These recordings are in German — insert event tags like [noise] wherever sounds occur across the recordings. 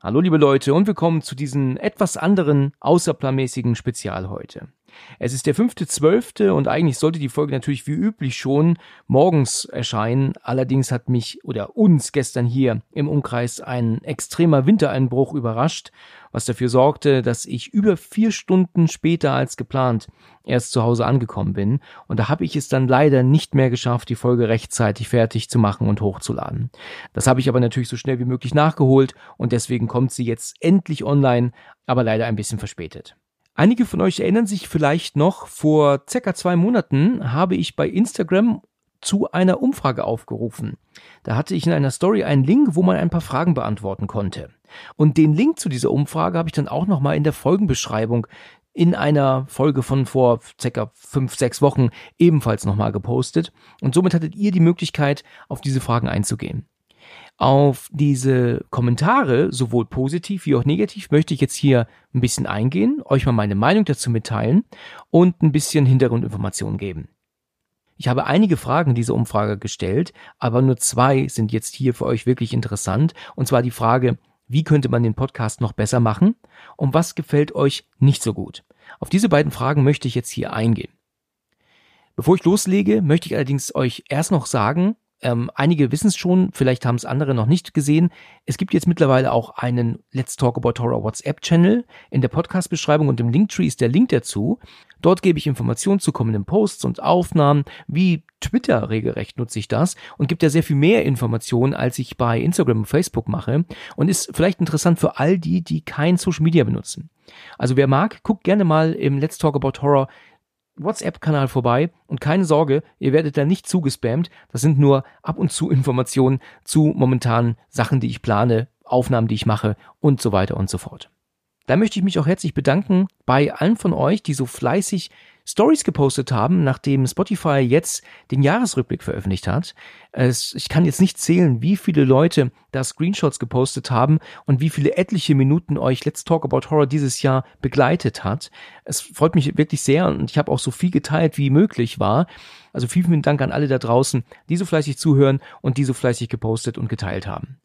Hallo liebe Leute und willkommen zu diesem etwas anderen, außerplanmäßigen Spezial heute. Es ist der fünfte zwölfte und eigentlich sollte die Folge natürlich wie üblich schon morgens erscheinen. Allerdings hat mich oder uns gestern hier im Umkreis ein extremer Wintereinbruch überrascht, was dafür sorgte, dass ich über vier Stunden später als geplant erst zu Hause angekommen bin. Und da habe ich es dann leider nicht mehr geschafft, die Folge rechtzeitig fertig zu machen und hochzuladen. Das habe ich aber natürlich so schnell wie möglich nachgeholt und deswegen kommt sie jetzt endlich online, aber leider ein bisschen verspätet. Einige von euch erinnern sich vielleicht noch, vor circa zwei Monaten habe ich bei Instagram zu einer Umfrage aufgerufen. Da hatte ich in einer Story einen Link, wo man ein paar Fragen beantworten konnte. Und den Link zu dieser Umfrage habe ich dann auch nochmal in der Folgenbeschreibung in einer Folge von vor circa fünf, sechs Wochen ebenfalls nochmal gepostet. Und somit hattet ihr die Möglichkeit, auf diese Fragen einzugehen. Auf diese Kommentare, sowohl positiv wie auch negativ, möchte ich jetzt hier ein bisschen eingehen, euch mal meine Meinung dazu mitteilen und ein bisschen Hintergrundinformationen geben. Ich habe einige Fragen dieser Umfrage gestellt, aber nur zwei sind jetzt hier für euch wirklich interessant. Und zwar die Frage, wie könnte man den Podcast noch besser machen und was gefällt euch nicht so gut. Auf diese beiden Fragen möchte ich jetzt hier eingehen. Bevor ich loslege, möchte ich allerdings euch erst noch sagen, ähm, einige wissen es schon, vielleicht haben es andere noch nicht gesehen. Es gibt jetzt mittlerweile auch einen Let's Talk About Horror WhatsApp-Channel. In der Podcast-Beschreibung und im Linktree ist der Link dazu. Dort gebe ich Informationen zu kommenden Posts und Aufnahmen. Wie Twitter regelrecht nutze ich das und gibt ja sehr viel mehr Informationen, als ich bei Instagram und Facebook mache und ist vielleicht interessant für all die, die kein Social Media benutzen. Also wer mag, guckt gerne mal im Let's Talk About Horror WhatsApp-Kanal vorbei und keine Sorge, ihr werdet da nicht zugespammt. Das sind nur ab und zu [laughs] Informationen zu momentanen Sachen, die ich plane, Aufnahmen, die ich mache und so weiter und so fort. Da möchte ich mich auch herzlich bedanken bei allen von euch, die so fleißig Stories gepostet haben, nachdem Spotify jetzt den Jahresrückblick veröffentlicht hat. Es, ich kann jetzt nicht zählen, wie viele Leute da Screenshots gepostet haben und wie viele etliche Minuten euch Let's Talk About Horror dieses Jahr begleitet hat. Es freut mich wirklich sehr und ich habe auch so viel geteilt, wie möglich war. Also vielen, vielen Dank an alle da draußen, die so fleißig zuhören und die so fleißig gepostet und geteilt haben.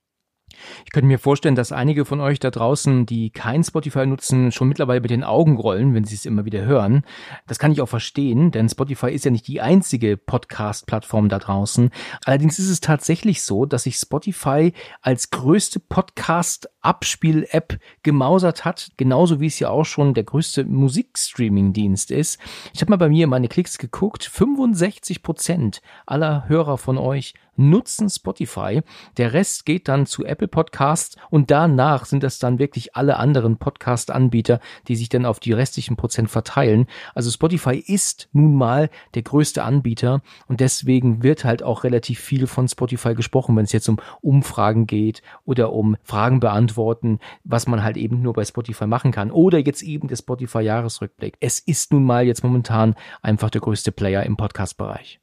Ich könnte mir vorstellen, dass einige von euch da draußen, die kein Spotify nutzen, schon mittlerweile mit den Augen rollen, wenn sie es immer wieder hören. Das kann ich auch verstehen, denn Spotify ist ja nicht die einzige Podcast-Plattform da draußen. Allerdings ist es tatsächlich so, dass sich Spotify als größte Podcast-Abspiel-App gemausert hat, genauso wie es ja auch schon der größte Musikstreaming-Dienst ist. Ich habe mal bei mir meine Klicks geguckt. 65 Prozent aller Hörer von euch nutzen Spotify. Der Rest geht dann zu Apple Podcasts und danach sind das dann wirklich alle anderen Podcast-Anbieter, die sich dann auf die restlichen Prozent verteilen. Also Spotify ist nun mal der größte Anbieter und deswegen wird halt auch relativ viel von Spotify gesprochen, wenn es jetzt um Umfragen geht oder um Fragen beantworten, was man halt eben nur bei Spotify machen kann. Oder jetzt eben der Spotify-Jahresrückblick. Es ist nun mal jetzt momentan einfach der größte Player im Podcast-Bereich.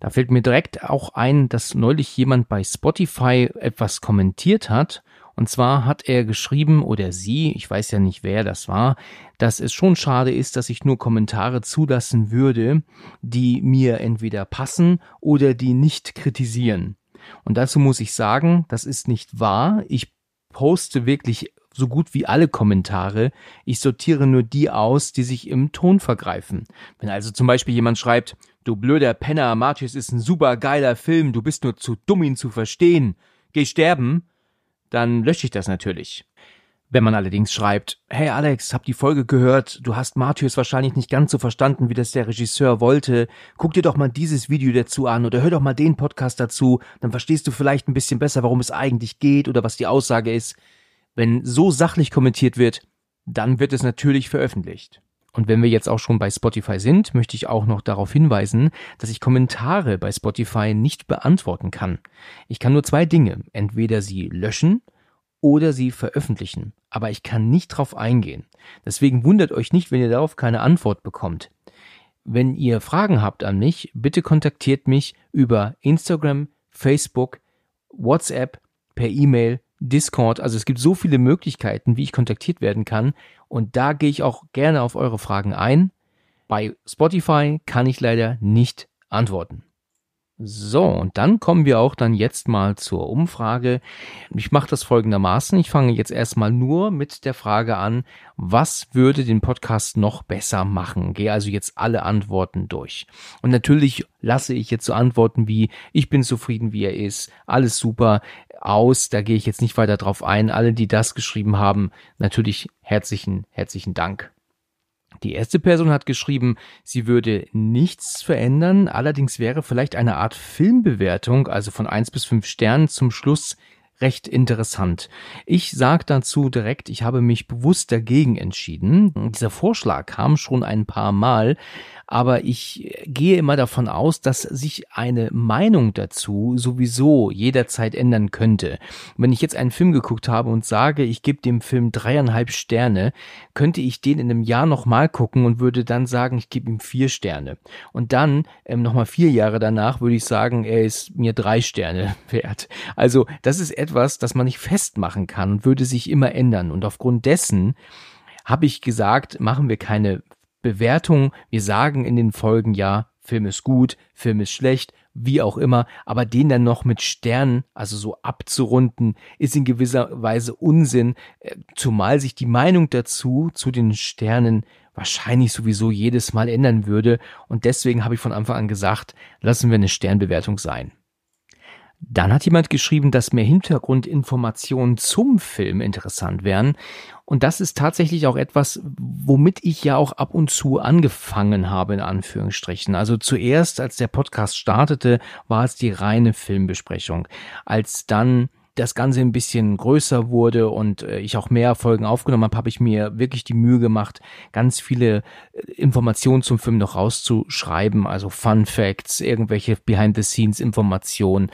Da fällt mir direkt auch ein, dass neulich jemand bei Spotify etwas kommentiert hat. Und zwar hat er geschrieben, oder sie, ich weiß ja nicht, wer das war, dass es schon schade ist, dass ich nur Kommentare zulassen würde, die mir entweder passen oder die nicht kritisieren. Und dazu muss ich sagen, das ist nicht wahr. Ich poste wirklich so gut wie alle Kommentare. Ich sortiere nur die aus, die sich im Ton vergreifen. Wenn also zum Beispiel jemand schreibt, Du blöder Penner, Martius ist ein super geiler Film, du bist nur zu dumm, ihn zu verstehen. Geh sterben. Dann lösche ich das natürlich. Wenn man allerdings schreibt, hey Alex, hab die Folge gehört, du hast Martius wahrscheinlich nicht ganz so verstanden, wie das der Regisseur wollte, guck dir doch mal dieses Video dazu an oder hör doch mal den Podcast dazu, dann verstehst du vielleicht ein bisschen besser, worum es eigentlich geht oder was die Aussage ist. Wenn so sachlich kommentiert wird, dann wird es natürlich veröffentlicht. Und wenn wir jetzt auch schon bei Spotify sind, möchte ich auch noch darauf hinweisen, dass ich Kommentare bei Spotify nicht beantworten kann. Ich kann nur zwei Dinge, entweder sie löschen oder sie veröffentlichen, aber ich kann nicht drauf eingehen. Deswegen wundert euch nicht, wenn ihr darauf keine Antwort bekommt. Wenn ihr Fragen habt an mich, bitte kontaktiert mich über Instagram, Facebook, WhatsApp, per E-Mail Discord. Also es gibt so viele Möglichkeiten, wie ich kontaktiert werden kann. Und da gehe ich auch gerne auf eure Fragen ein. Bei Spotify kann ich leider nicht antworten. So, und dann kommen wir auch dann jetzt mal zur Umfrage. Ich mache das folgendermaßen. Ich fange jetzt erstmal nur mit der Frage an, was würde den Podcast noch besser machen? Gehe also jetzt alle Antworten durch. Und natürlich lasse ich jetzt so Antworten wie, ich bin zufrieden, wie er ist, alles super aus. Da gehe ich jetzt nicht weiter drauf ein. Alle, die das geschrieben haben, natürlich herzlichen, herzlichen Dank. Die erste Person hat geschrieben, sie würde nichts verändern, allerdings wäre vielleicht eine Art Filmbewertung, also von eins bis fünf Sternen zum Schluss recht interessant. Ich sage dazu direkt, ich habe mich bewusst dagegen entschieden. Dieser Vorschlag kam schon ein paar Mal, aber ich gehe immer davon aus, dass sich eine Meinung dazu sowieso jederzeit ändern könnte. Wenn ich jetzt einen Film geguckt habe und sage, ich gebe dem Film dreieinhalb Sterne, könnte ich den in einem Jahr nochmal gucken und würde dann sagen, ich gebe ihm vier Sterne. Und dann, ähm, nochmal vier Jahre danach, würde ich sagen, er ist mir drei Sterne [laughs] wert. Also das ist etwas, das man nicht festmachen kann und würde sich immer ändern. Und aufgrund dessen habe ich gesagt, machen wir keine Bewertung. Wir sagen in den Folgen ja, Film ist gut, Film ist schlecht, wie auch immer, aber den dann noch mit Sternen, also so abzurunden, ist in gewisser Weise Unsinn, äh, zumal sich die Meinung dazu, zu den Sternen, wahrscheinlich sowieso jedes Mal ändern würde und deswegen habe ich von Anfang an gesagt, lassen wir eine Sternbewertung sein. Dann hat jemand geschrieben, dass mehr Hintergrundinformationen zum Film interessant wären. Und das ist tatsächlich auch etwas, womit ich ja auch ab und zu angefangen habe, in Anführungsstrichen. Also zuerst, als der Podcast startete, war es die reine Filmbesprechung. Als dann das Ganze ein bisschen größer wurde und äh, ich auch mehr Folgen aufgenommen habe, habe ich mir wirklich die Mühe gemacht, ganz viele äh, Informationen zum Film noch rauszuschreiben, also Fun Facts, irgendwelche Behind-the-Scenes-Informationen.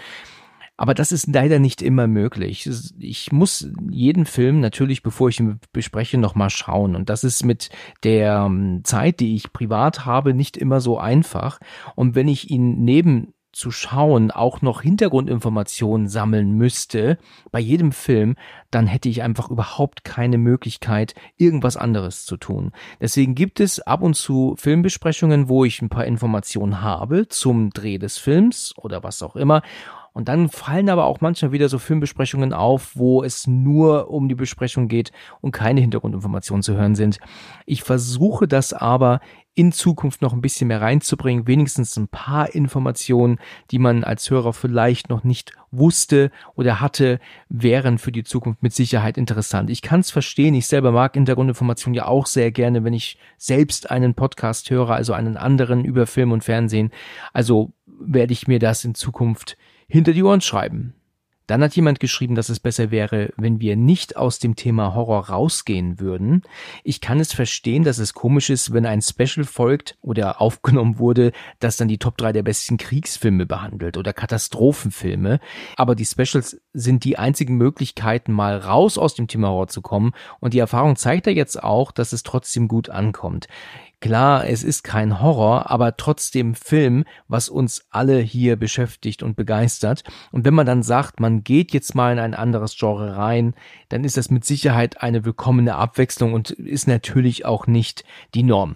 Aber das ist leider nicht immer möglich. Ich muss jeden Film natürlich, bevor ich ihn bespreche, nochmal schauen. Und das ist mit der ähm, Zeit, die ich privat habe, nicht immer so einfach. Und wenn ich ihn neben zu schauen auch noch Hintergrundinformationen sammeln müsste bei jedem Film, dann hätte ich einfach überhaupt keine Möglichkeit, irgendwas anderes zu tun. Deswegen gibt es ab und zu Filmbesprechungen, wo ich ein paar Informationen habe zum Dreh des Films oder was auch immer und dann fallen aber auch manchmal wieder so Filmbesprechungen auf, wo es nur um die Besprechung geht und keine Hintergrundinformationen zu hören sind. Ich versuche das aber in Zukunft noch ein bisschen mehr reinzubringen, wenigstens ein paar Informationen, die man als Hörer vielleicht noch nicht wusste oder hatte, wären für die Zukunft mit Sicherheit interessant. Ich kann es verstehen, ich selber mag Hintergrundinformationen ja auch sehr gerne, wenn ich selbst einen Podcast höre, also einen anderen über Film und Fernsehen. Also werde ich mir das in Zukunft hinter die Ohren schreiben. Dann hat jemand geschrieben, dass es besser wäre, wenn wir nicht aus dem Thema Horror rausgehen würden. Ich kann es verstehen, dass es komisch ist, wenn ein Special folgt oder aufgenommen wurde, das dann die Top 3 der besten Kriegsfilme behandelt oder Katastrophenfilme. Aber die Specials sind die einzigen Möglichkeiten, mal raus aus dem Thema Horror zu kommen. Und die Erfahrung zeigt ja jetzt auch, dass es trotzdem gut ankommt. Klar, es ist kein Horror, aber trotzdem Film, was uns alle hier beschäftigt und begeistert. Und wenn man dann sagt, man geht jetzt mal in ein anderes Genre rein, dann ist das mit Sicherheit eine willkommene Abwechslung und ist natürlich auch nicht die Norm.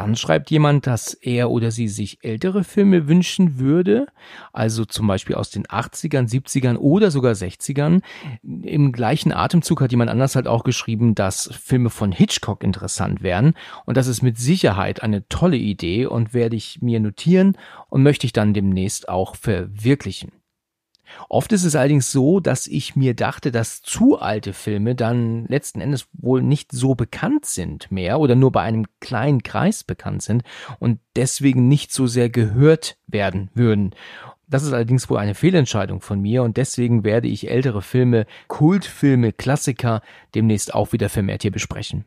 Dann schreibt jemand, dass er oder sie sich ältere Filme wünschen würde, also zum Beispiel aus den 80ern, 70ern oder sogar 60ern. Im gleichen Atemzug hat jemand anders halt auch geschrieben, dass Filme von Hitchcock interessant wären. Und das ist mit Sicherheit eine tolle Idee und werde ich mir notieren und möchte ich dann demnächst auch verwirklichen. Oft ist es allerdings so, dass ich mir dachte, dass zu alte Filme dann letzten Endes wohl nicht so bekannt sind mehr oder nur bei einem kleinen Kreis bekannt sind und deswegen nicht so sehr gehört werden würden. Das ist allerdings wohl eine Fehlentscheidung von mir und deswegen werde ich ältere Filme, Kultfilme, Klassiker demnächst auch wieder vermehrt hier besprechen.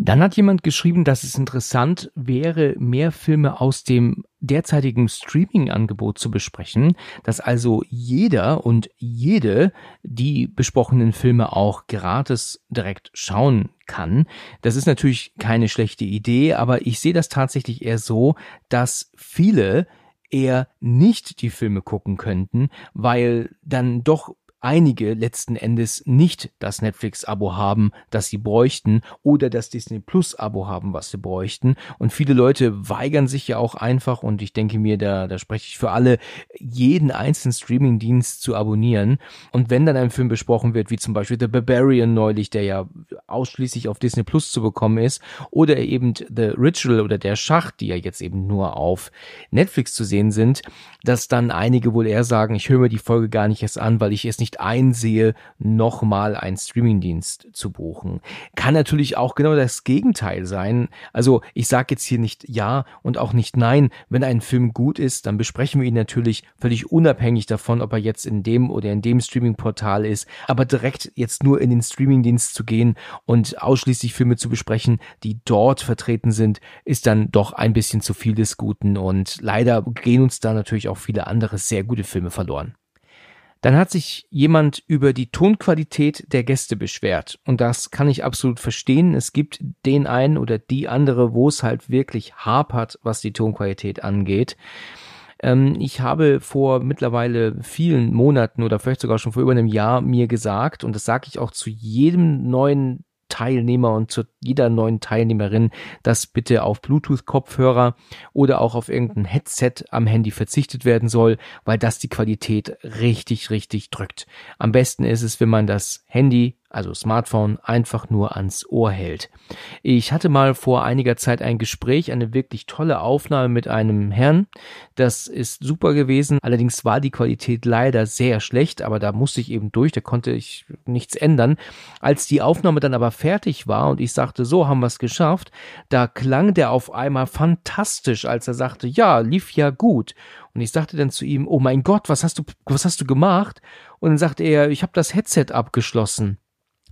Dann hat jemand geschrieben, dass es interessant wäre, mehr Filme aus dem derzeitigen Streaming-Angebot zu besprechen, dass also jeder und jede die besprochenen Filme auch gratis direkt schauen kann. Das ist natürlich keine schlechte Idee, aber ich sehe das tatsächlich eher so, dass viele eher nicht die Filme gucken könnten, weil dann doch einige letzten Endes nicht das Netflix-Abo haben, das sie bräuchten oder das Disney Plus-Abo haben, was sie bräuchten. Und viele Leute weigern sich ja auch einfach und ich denke mir, da, da spreche ich für alle, jeden einzelnen Streaming-Dienst zu abonnieren. Und wenn dann ein Film besprochen wird, wie zum Beispiel The Barbarian neulich, der ja ausschließlich auf Disney Plus zu bekommen ist, oder eben The Ritual oder der Schacht, die ja jetzt eben nur auf Netflix zu sehen sind, dass dann einige wohl eher sagen, ich höre mir die Folge gar nicht erst an, weil ich es nicht einsehe, nochmal einen Streamingdienst zu buchen. Kann natürlich auch genau das Gegenteil sein. Also ich sage jetzt hier nicht ja und auch nicht nein. Wenn ein Film gut ist, dann besprechen wir ihn natürlich völlig unabhängig davon, ob er jetzt in dem oder in dem Streamingportal ist. Aber direkt jetzt nur in den Streamingdienst zu gehen und ausschließlich Filme zu besprechen, die dort vertreten sind, ist dann doch ein bisschen zu viel des Guten. Und leider gehen uns da natürlich auch viele andere sehr gute Filme verloren. Dann hat sich jemand über die Tonqualität der Gäste beschwert. Und das kann ich absolut verstehen. Es gibt den einen oder die andere, wo es halt wirklich hapert, was die Tonqualität angeht. Ähm, ich habe vor mittlerweile vielen Monaten oder vielleicht sogar schon vor über einem Jahr mir gesagt, und das sage ich auch zu jedem neuen Teilnehmer und zu jeder neuen Teilnehmerin, dass bitte auf Bluetooth-Kopfhörer oder auch auf irgendein Headset am Handy verzichtet werden soll, weil das die Qualität richtig, richtig drückt. Am besten ist es, wenn man das Handy also Smartphone, einfach nur ans Ohr hält. Ich hatte mal vor einiger Zeit ein Gespräch, eine wirklich tolle Aufnahme mit einem Herrn. Das ist super gewesen. Allerdings war die Qualität leider sehr schlecht, aber da musste ich eben durch, da konnte ich nichts ändern. Als die Aufnahme dann aber fertig war und ich sagte, so haben wir es geschafft, da klang der auf einmal fantastisch, als er sagte, ja, lief ja gut. Und ich sagte dann zu ihm, oh mein Gott, was hast du, was hast du gemacht? Und dann sagte er, ich habe das Headset abgeschlossen.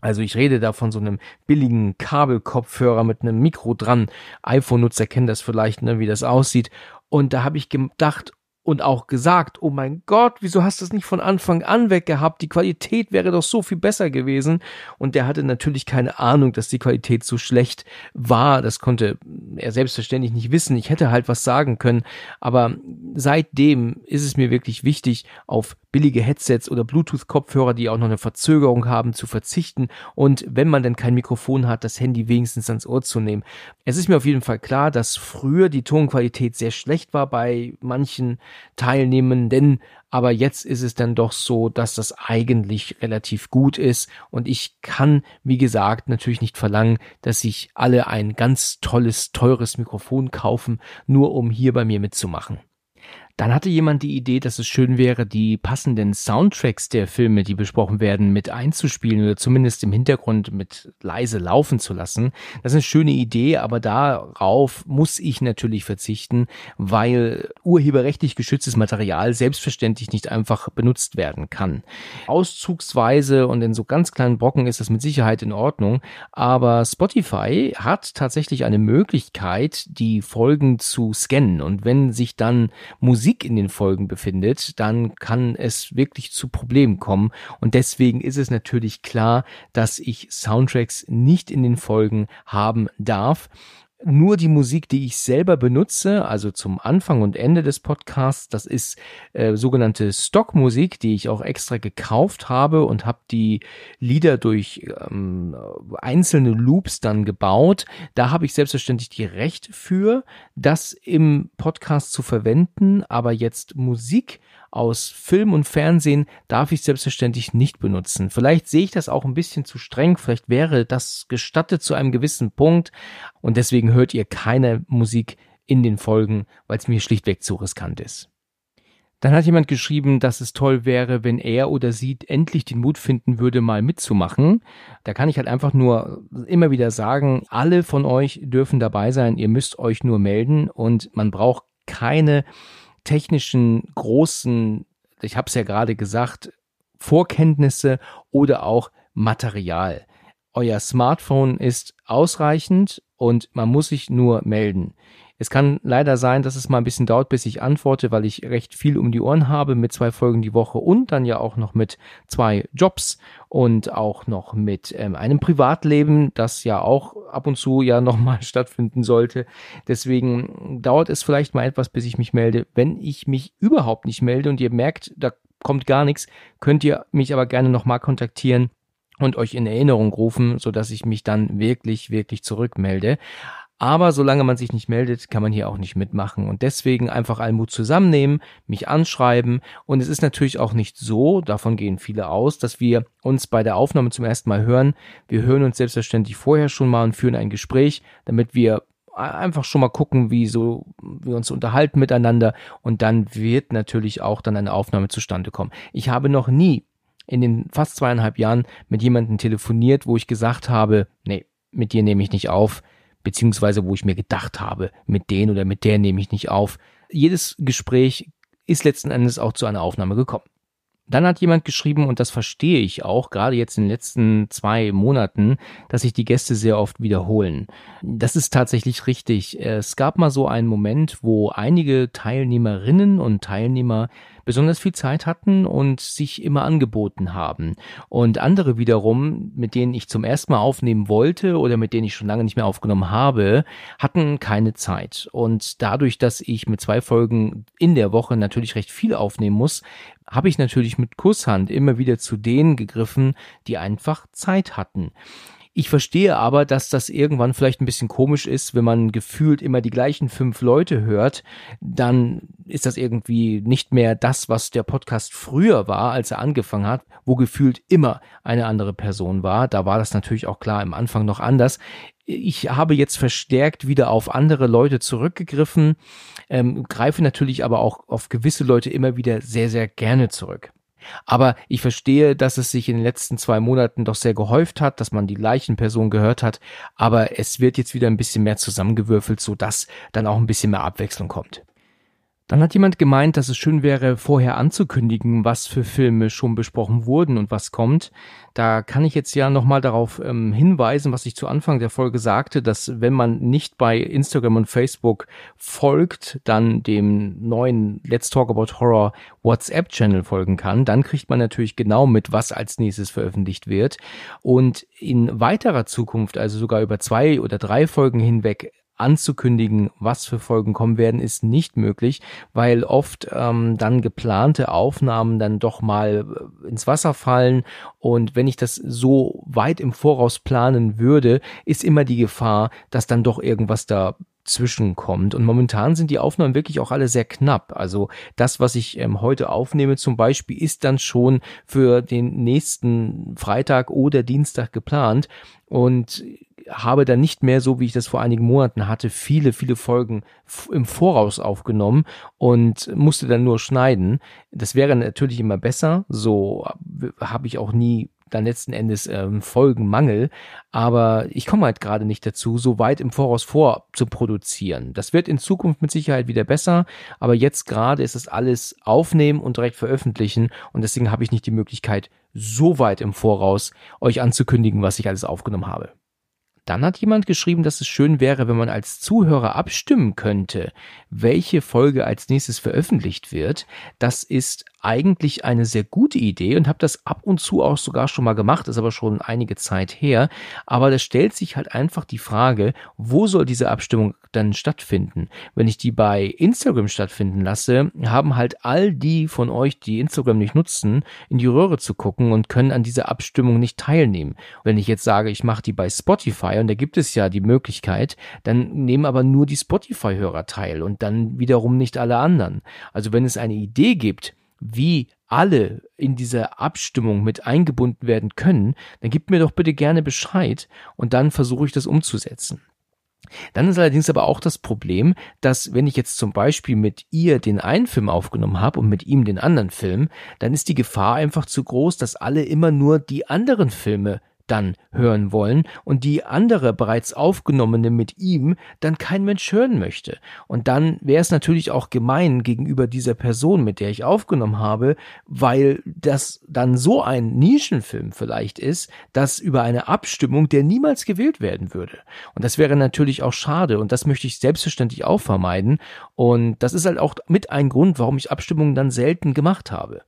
Also ich rede da von so einem billigen Kabelkopfhörer mit einem Mikro dran. iPhone-Nutzer kennen das vielleicht, ne, wie das aussieht. Und da habe ich gedacht, und auch gesagt, oh mein Gott, wieso hast du es nicht von Anfang an weggehabt? Die Qualität wäre doch so viel besser gewesen. Und der hatte natürlich keine Ahnung, dass die Qualität so schlecht war. Das konnte er selbstverständlich nicht wissen. Ich hätte halt was sagen können. Aber seitdem ist es mir wirklich wichtig, auf billige Headsets oder Bluetooth-Kopfhörer, die auch noch eine Verzögerung haben, zu verzichten. Und wenn man denn kein Mikrofon hat, das Handy wenigstens ans Ohr zu nehmen. Es ist mir auf jeden Fall klar, dass früher die Tonqualität sehr schlecht war bei manchen Teilnehmenden, aber jetzt ist es dann doch so, dass das eigentlich relativ gut ist und ich kann, wie gesagt, natürlich nicht verlangen, dass sich alle ein ganz tolles, teures Mikrofon kaufen, nur um hier bei mir mitzumachen. Dann hatte jemand die Idee, dass es schön wäre, die passenden Soundtracks der Filme, die besprochen werden, mit einzuspielen oder zumindest im Hintergrund mit leise laufen zu lassen. Das ist eine schöne Idee, aber darauf muss ich natürlich verzichten, weil urheberrechtlich geschütztes Material selbstverständlich nicht einfach benutzt werden kann. Auszugsweise und in so ganz kleinen Brocken ist das mit Sicherheit in Ordnung, aber Spotify hat tatsächlich eine Möglichkeit, die Folgen zu scannen und wenn sich dann Musik Musik in den Folgen befindet, dann kann es wirklich zu Problemen kommen. Und deswegen ist es natürlich klar, dass ich Soundtracks nicht in den Folgen haben darf nur die Musik, die ich selber benutze, also zum Anfang und Ende des Podcasts, das ist äh, sogenannte Stockmusik, die ich auch extra gekauft habe und habe die Lieder durch ähm, einzelne Loops dann gebaut. Da habe ich selbstverständlich die Recht für, das im Podcast zu verwenden, aber jetzt Musik aus Film und Fernsehen darf ich selbstverständlich nicht benutzen. Vielleicht sehe ich das auch ein bisschen zu streng, vielleicht wäre das gestattet zu einem gewissen Punkt und deswegen hört ihr keine Musik in den Folgen, weil es mir schlichtweg zu riskant ist. Dann hat jemand geschrieben, dass es toll wäre, wenn er oder sie endlich den Mut finden würde, mal mitzumachen. Da kann ich halt einfach nur immer wieder sagen, alle von euch dürfen dabei sein, ihr müsst euch nur melden und man braucht keine technischen großen, ich habe es ja gerade gesagt, Vorkenntnisse oder auch Material. Euer Smartphone ist ausreichend und man muss sich nur melden. Es kann leider sein, dass es mal ein bisschen dauert, bis ich antworte, weil ich recht viel um die Ohren habe mit zwei Folgen die Woche und dann ja auch noch mit zwei Jobs und auch noch mit ähm, einem Privatleben, das ja auch ab und zu ja [laughs] nochmal stattfinden sollte. Deswegen dauert es vielleicht mal etwas, bis ich mich melde. Wenn ich mich überhaupt nicht melde und ihr merkt, da kommt gar nichts, könnt ihr mich aber gerne nochmal kontaktieren und euch in Erinnerung rufen, so dass ich mich dann wirklich, wirklich zurückmelde. Aber solange man sich nicht meldet, kann man hier auch nicht mitmachen. Und deswegen einfach Almut zusammennehmen, mich anschreiben. Und es ist natürlich auch nicht so, davon gehen viele aus, dass wir uns bei der Aufnahme zum ersten Mal hören. Wir hören uns selbstverständlich vorher schon mal und führen ein Gespräch, damit wir einfach schon mal gucken, wie so wir uns unterhalten miteinander und dann wird natürlich auch dann eine Aufnahme zustande kommen. Ich habe noch nie in den fast zweieinhalb Jahren mit jemandem telefoniert, wo ich gesagt habe, nee, mit dir nehme ich nicht auf, beziehungsweise wo ich mir gedacht habe, mit den oder mit der nehme ich nicht auf. Jedes Gespräch ist letzten Endes auch zu einer Aufnahme gekommen. Dann hat jemand geschrieben, und das verstehe ich auch, gerade jetzt in den letzten zwei Monaten, dass sich die Gäste sehr oft wiederholen. Das ist tatsächlich richtig. Es gab mal so einen Moment, wo einige Teilnehmerinnen und Teilnehmer besonders viel Zeit hatten und sich immer angeboten haben. Und andere wiederum, mit denen ich zum ersten Mal aufnehmen wollte oder mit denen ich schon lange nicht mehr aufgenommen habe, hatten keine Zeit. Und dadurch, dass ich mit zwei Folgen in der Woche natürlich recht viel aufnehmen muss, habe ich natürlich mit Kusshand immer wieder zu denen gegriffen, die einfach Zeit hatten. Ich verstehe aber, dass das irgendwann vielleicht ein bisschen komisch ist, wenn man gefühlt immer die gleichen fünf Leute hört, dann ist das irgendwie nicht mehr das, was der Podcast früher war, als er angefangen hat, wo gefühlt immer eine andere Person war. Da war das natürlich auch klar im Anfang noch anders. Ich habe jetzt verstärkt wieder auf andere Leute zurückgegriffen, ähm, greife natürlich aber auch auf gewisse Leute immer wieder sehr, sehr gerne zurück. Aber ich verstehe, dass es sich in den letzten zwei Monaten doch sehr gehäuft hat, dass man die gleichen Personen gehört hat. Aber es wird jetzt wieder ein bisschen mehr zusammengewürfelt, so dass dann auch ein bisschen mehr Abwechslung kommt. Dann hat jemand gemeint, dass es schön wäre, vorher anzukündigen, was für Filme schon besprochen wurden und was kommt. Da kann ich jetzt ja nochmal darauf ähm, hinweisen, was ich zu Anfang der Folge sagte, dass wenn man nicht bei Instagram und Facebook folgt, dann dem neuen Let's Talk About Horror WhatsApp-Channel folgen kann, dann kriegt man natürlich genau mit, was als nächstes veröffentlicht wird. Und in weiterer Zukunft, also sogar über zwei oder drei Folgen hinweg, anzukündigen, was für Folgen kommen werden, ist nicht möglich, weil oft ähm, dann geplante Aufnahmen dann doch mal äh, ins Wasser fallen und wenn ich das so weit im Voraus planen würde, ist immer die Gefahr, dass dann doch irgendwas da zwischenkommt. Und momentan sind die Aufnahmen wirklich auch alle sehr knapp. Also das, was ich ähm, heute aufnehme zum Beispiel, ist dann schon für den nächsten Freitag oder Dienstag geplant. Und habe dann nicht mehr, so wie ich das vor einigen Monaten hatte, viele, viele Folgen im Voraus aufgenommen und musste dann nur schneiden. Das wäre natürlich immer besser. So habe ich auch nie dann letzten Endes ähm, Folgenmangel, aber ich komme halt gerade nicht dazu, so weit im Voraus vor zu produzieren. Das wird in Zukunft mit Sicherheit wieder besser, aber jetzt gerade ist es alles aufnehmen und direkt veröffentlichen und deswegen habe ich nicht die Möglichkeit, so weit im Voraus euch anzukündigen, was ich alles aufgenommen habe. Dann hat jemand geschrieben, dass es schön wäre, wenn man als Zuhörer abstimmen könnte, welche Folge als nächstes veröffentlicht wird. Das ist eigentlich eine sehr gute Idee und habe das ab und zu auch sogar schon mal gemacht, ist aber schon einige Zeit her. Aber da stellt sich halt einfach die Frage, wo soll diese Abstimmung dann stattfinden? Wenn ich die bei Instagram stattfinden lasse, haben halt all die von euch, die Instagram nicht nutzen, in die Röhre zu gucken und können an dieser Abstimmung nicht teilnehmen. Wenn ich jetzt sage, ich mache die bei Spotify und da gibt es ja die Möglichkeit, dann nehmen aber nur die Spotify-Hörer teil und dann wiederum nicht alle anderen. Also wenn es eine Idee gibt, wie alle in dieser Abstimmung mit eingebunden werden können, dann gebt mir doch bitte gerne Bescheid und dann versuche ich das umzusetzen. Dann ist allerdings aber auch das Problem, dass wenn ich jetzt zum Beispiel mit ihr den einen Film aufgenommen habe und mit ihm den anderen Film, dann ist die Gefahr einfach zu groß, dass alle immer nur die anderen Filme dann hören wollen und die andere bereits aufgenommene mit ihm dann kein Mensch hören möchte. Und dann wäre es natürlich auch gemein gegenüber dieser Person, mit der ich aufgenommen habe, weil das dann so ein Nischenfilm vielleicht ist, dass über eine Abstimmung der niemals gewählt werden würde. Und das wäre natürlich auch schade und das möchte ich selbstverständlich auch vermeiden. Und das ist halt auch mit ein Grund, warum ich Abstimmungen dann selten gemacht habe.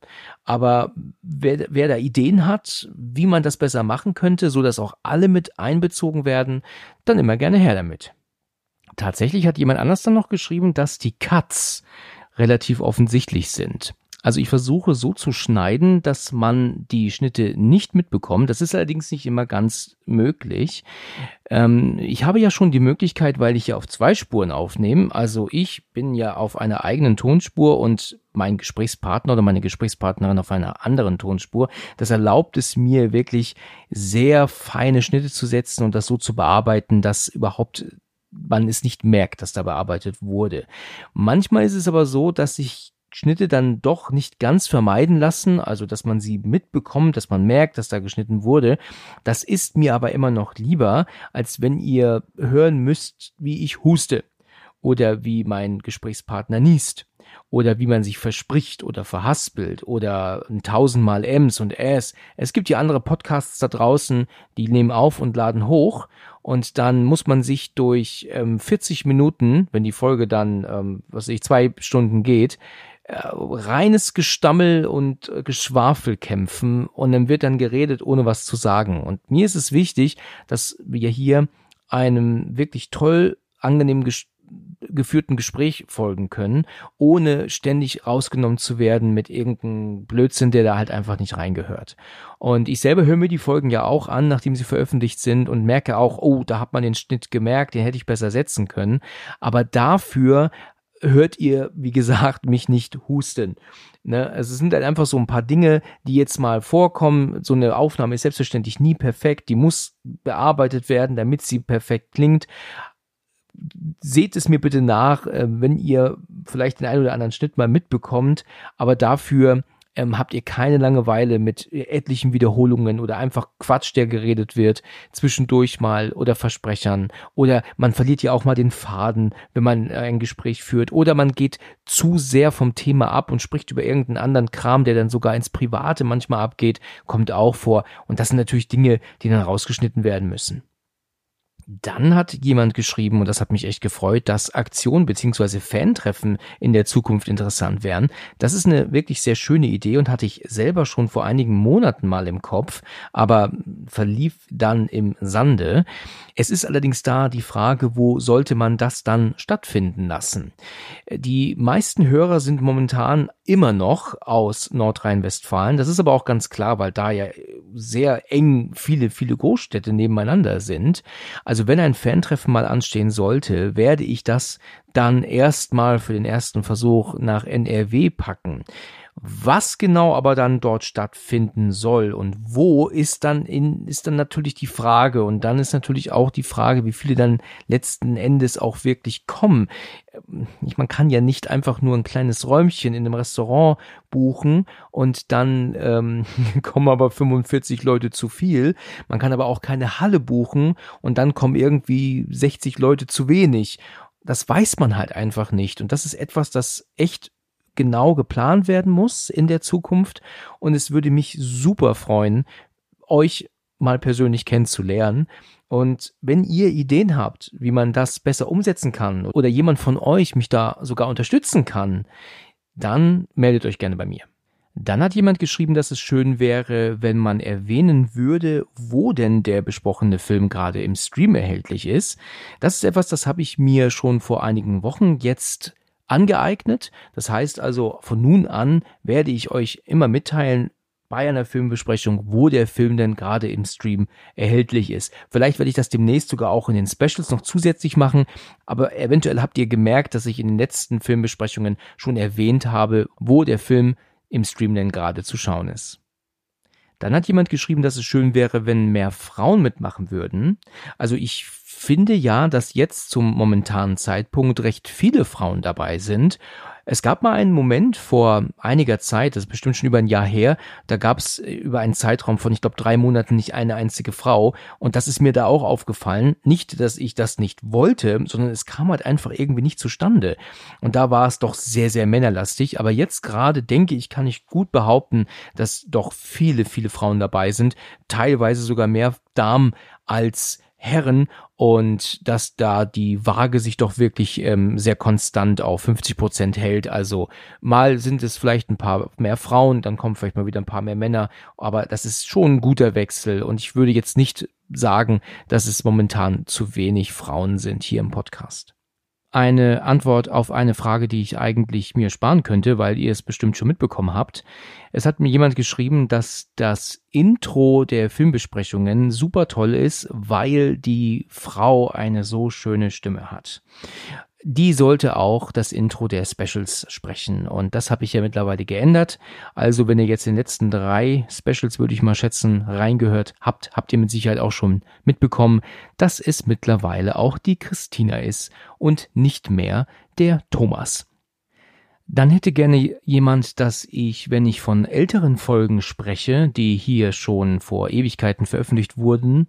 Aber wer, wer da Ideen hat, wie man das besser machen könnte, so dass auch alle mit einbezogen werden, dann immer gerne her damit. Tatsächlich hat jemand anders dann noch geschrieben, dass die Cuts relativ offensichtlich sind. Also ich versuche so zu schneiden, dass man die Schnitte nicht mitbekommt. Das ist allerdings nicht immer ganz möglich. Ähm, ich habe ja schon die Möglichkeit, weil ich ja auf zwei Spuren aufnehme. Also ich bin ja auf einer eigenen Tonspur und mein Gesprächspartner oder meine Gesprächspartnerin auf einer anderen Tonspur. Das erlaubt es mir wirklich sehr feine Schnitte zu setzen und das so zu bearbeiten, dass überhaupt man es nicht merkt, dass da bearbeitet wurde. Manchmal ist es aber so, dass sich Schnitte dann doch nicht ganz vermeiden lassen, also dass man sie mitbekommt, dass man merkt, dass da geschnitten wurde. Das ist mir aber immer noch lieber, als wenn ihr hören müsst, wie ich huste oder wie mein Gesprächspartner niest oder wie man sich verspricht oder verhaspelt oder ein tausendmal Ms und S. Es gibt ja andere Podcasts da draußen, die nehmen auf und laden hoch und dann muss man sich durch ähm, 40 Minuten, wenn die Folge dann, ähm, was weiß ich, zwei Stunden geht, reines Gestammel und äh, Geschwafel kämpfen und dann wird dann geredet, ohne was zu sagen. Und mir ist es wichtig, dass wir hier einem wirklich toll angenehmen geführten Gespräch folgen können, ohne ständig rausgenommen zu werden mit irgendeinem Blödsinn, der da halt einfach nicht reingehört. Und ich selber höre mir die Folgen ja auch an, nachdem sie veröffentlicht sind und merke auch, oh, da hat man den Schnitt gemerkt, den hätte ich besser setzen können. Aber dafür hört ihr, wie gesagt, mich nicht husten. Ne? Also es sind halt einfach so ein paar Dinge, die jetzt mal vorkommen. So eine Aufnahme ist selbstverständlich nie perfekt. Die muss bearbeitet werden, damit sie perfekt klingt seht es mir bitte nach, äh, wenn ihr vielleicht den einen oder anderen Schnitt mal mitbekommt, aber dafür ähm, habt ihr keine Langeweile mit etlichen Wiederholungen oder einfach Quatsch, der geredet wird, zwischendurch mal oder Versprechern? Oder man verliert ja auch mal den Faden, wenn man ein Gespräch führt. Oder man geht zu sehr vom Thema ab und spricht über irgendeinen anderen Kram, der dann sogar ins Private manchmal abgeht, kommt auch vor. Und das sind natürlich Dinge, die dann rausgeschnitten werden müssen. Dann hat jemand geschrieben, und das hat mich echt gefreut, dass Aktionen beziehungsweise Fantreffen in der Zukunft interessant wären. Das ist eine wirklich sehr schöne Idee und hatte ich selber schon vor einigen Monaten mal im Kopf, aber verlief dann im Sande. Es ist allerdings da die Frage, wo sollte man das dann stattfinden lassen? Die meisten Hörer sind momentan immer noch aus Nordrhein-Westfalen. Das ist aber auch ganz klar, weil da ja sehr eng viele, viele Großstädte nebeneinander sind. Also wenn ein Fantreffen mal anstehen sollte, werde ich das dann erstmal für den ersten Versuch nach NRW packen. Was genau aber dann dort stattfinden soll und wo ist dann in, ist dann natürlich die Frage. Und dann ist natürlich auch die Frage, wie viele dann letzten Endes auch wirklich kommen. Man kann ja nicht einfach nur ein kleines Räumchen in einem Restaurant buchen und dann ähm, [laughs] kommen aber 45 Leute zu viel. Man kann aber auch keine Halle buchen und dann kommen irgendwie 60 Leute zu wenig. Das weiß man halt einfach nicht. Und das ist etwas, das echt genau geplant werden muss in der Zukunft. Und es würde mich super freuen, euch mal persönlich kennenzulernen. Und wenn ihr Ideen habt, wie man das besser umsetzen kann oder jemand von euch mich da sogar unterstützen kann, dann meldet euch gerne bei mir. Dann hat jemand geschrieben, dass es schön wäre, wenn man erwähnen würde, wo denn der besprochene Film gerade im Stream erhältlich ist. Das ist etwas, das habe ich mir schon vor einigen Wochen jetzt angeeignet. Das heißt also, von nun an werde ich euch immer mitteilen, bei einer Filmbesprechung, wo der Film denn gerade im Stream erhältlich ist. Vielleicht werde ich das demnächst sogar auch in den Specials noch zusätzlich machen, aber eventuell habt ihr gemerkt, dass ich in den letzten Filmbesprechungen schon erwähnt habe, wo der Film im Stream denn gerade zu schauen ist. Dann hat jemand geschrieben, dass es schön wäre, wenn mehr Frauen mitmachen würden. Also ich finde ja, dass jetzt zum momentanen Zeitpunkt recht viele Frauen dabei sind. Es gab mal einen Moment vor einiger Zeit, das ist bestimmt schon über ein Jahr her, da gab es äh, über einen Zeitraum von, ich glaube, drei Monaten nicht eine einzige Frau. Und das ist mir da auch aufgefallen. Nicht, dass ich das nicht wollte, sondern es kam halt einfach irgendwie nicht zustande. Und da war es doch sehr, sehr männerlastig. Aber jetzt gerade denke ich, kann ich gut behaupten, dass doch viele, viele Frauen dabei sind. Teilweise sogar mehr Damen als Herren und dass da die Waage sich doch wirklich ähm, sehr konstant auf 50 Prozent hält. Also mal sind es vielleicht ein paar mehr Frauen, dann kommen vielleicht mal wieder ein paar mehr Männer, aber das ist schon ein guter Wechsel und ich würde jetzt nicht sagen, dass es momentan zu wenig Frauen sind hier im Podcast. Eine Antwort auf eine Frage, die ich eigentlich mir sparen könnte, weil ihr es bestimmt schon mitbekommen habt. Es hat mir jemand geschrieben, dass das Intro der Filmbesprechungen super toll ist, weil die Frau eine so schöne Stimme hat die sollte auch das Intro der Specials sprechen. Und das habe ich ja mittlerweile geändert. Also wenn ihr jetzt den letzten drei Specials, würde ich mal schätzen, reingehört habt, habt ihr mit Sicherheit auch schon mitbekommen, dass es mittlerweile auch die Christina ist und nicht mehr der Thomas. Dann hätte gerne jemand, dass ich, wenn ich von älteren Folgen spreche, die hier schon vor Ewigkeiten veröffentlicht wurden,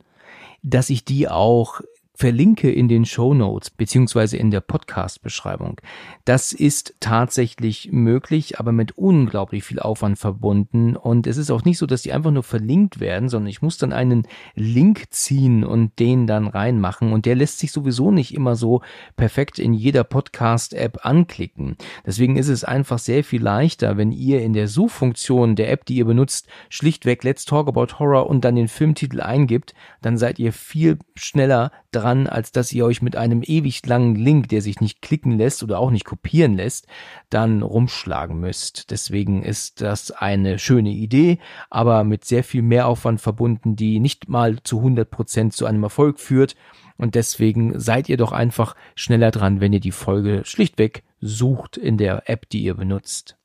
dass ich die auch verlinke in den Show Notes beziehungsweise in der Podcast-Beschreibung. Das ist tatsächlich möglich, aber mit unglaublich viel Aufwand verbunden. Und es ist auch nicht so, dass die einfach nur verlinkt werden, sondern ich muss dann einen Link ziehen und den dann reinmachen. Und der lässt sich sowieso nicht immer so perfekt in jeder Podcast-App anklicken. Deswegen ist es einfach sehr viel leichter, wenn ihr in der Suchfunktion der App, die ihr benutzt, schlichtweg Let's Talk About Horror und dann den Filmtitel eingibt, dann seid ihr viel schneller dran als dass ihr euch mit einem ewig langen Link, der sich nicht klicken lässt oder auch nicht kopieren lässt, dann rumschlagen müsst. Deswegen ist das eine schöne Idee, aber mit sehr viel Mehraufwand verbunden, die nicht mal zu 100 Prozent zu einem Erfolg führt. Und deswegen seid ihr doch einfach schneller dran, wenn ihr die Folge schlichtweg sucht in der App, die ihr benutzt.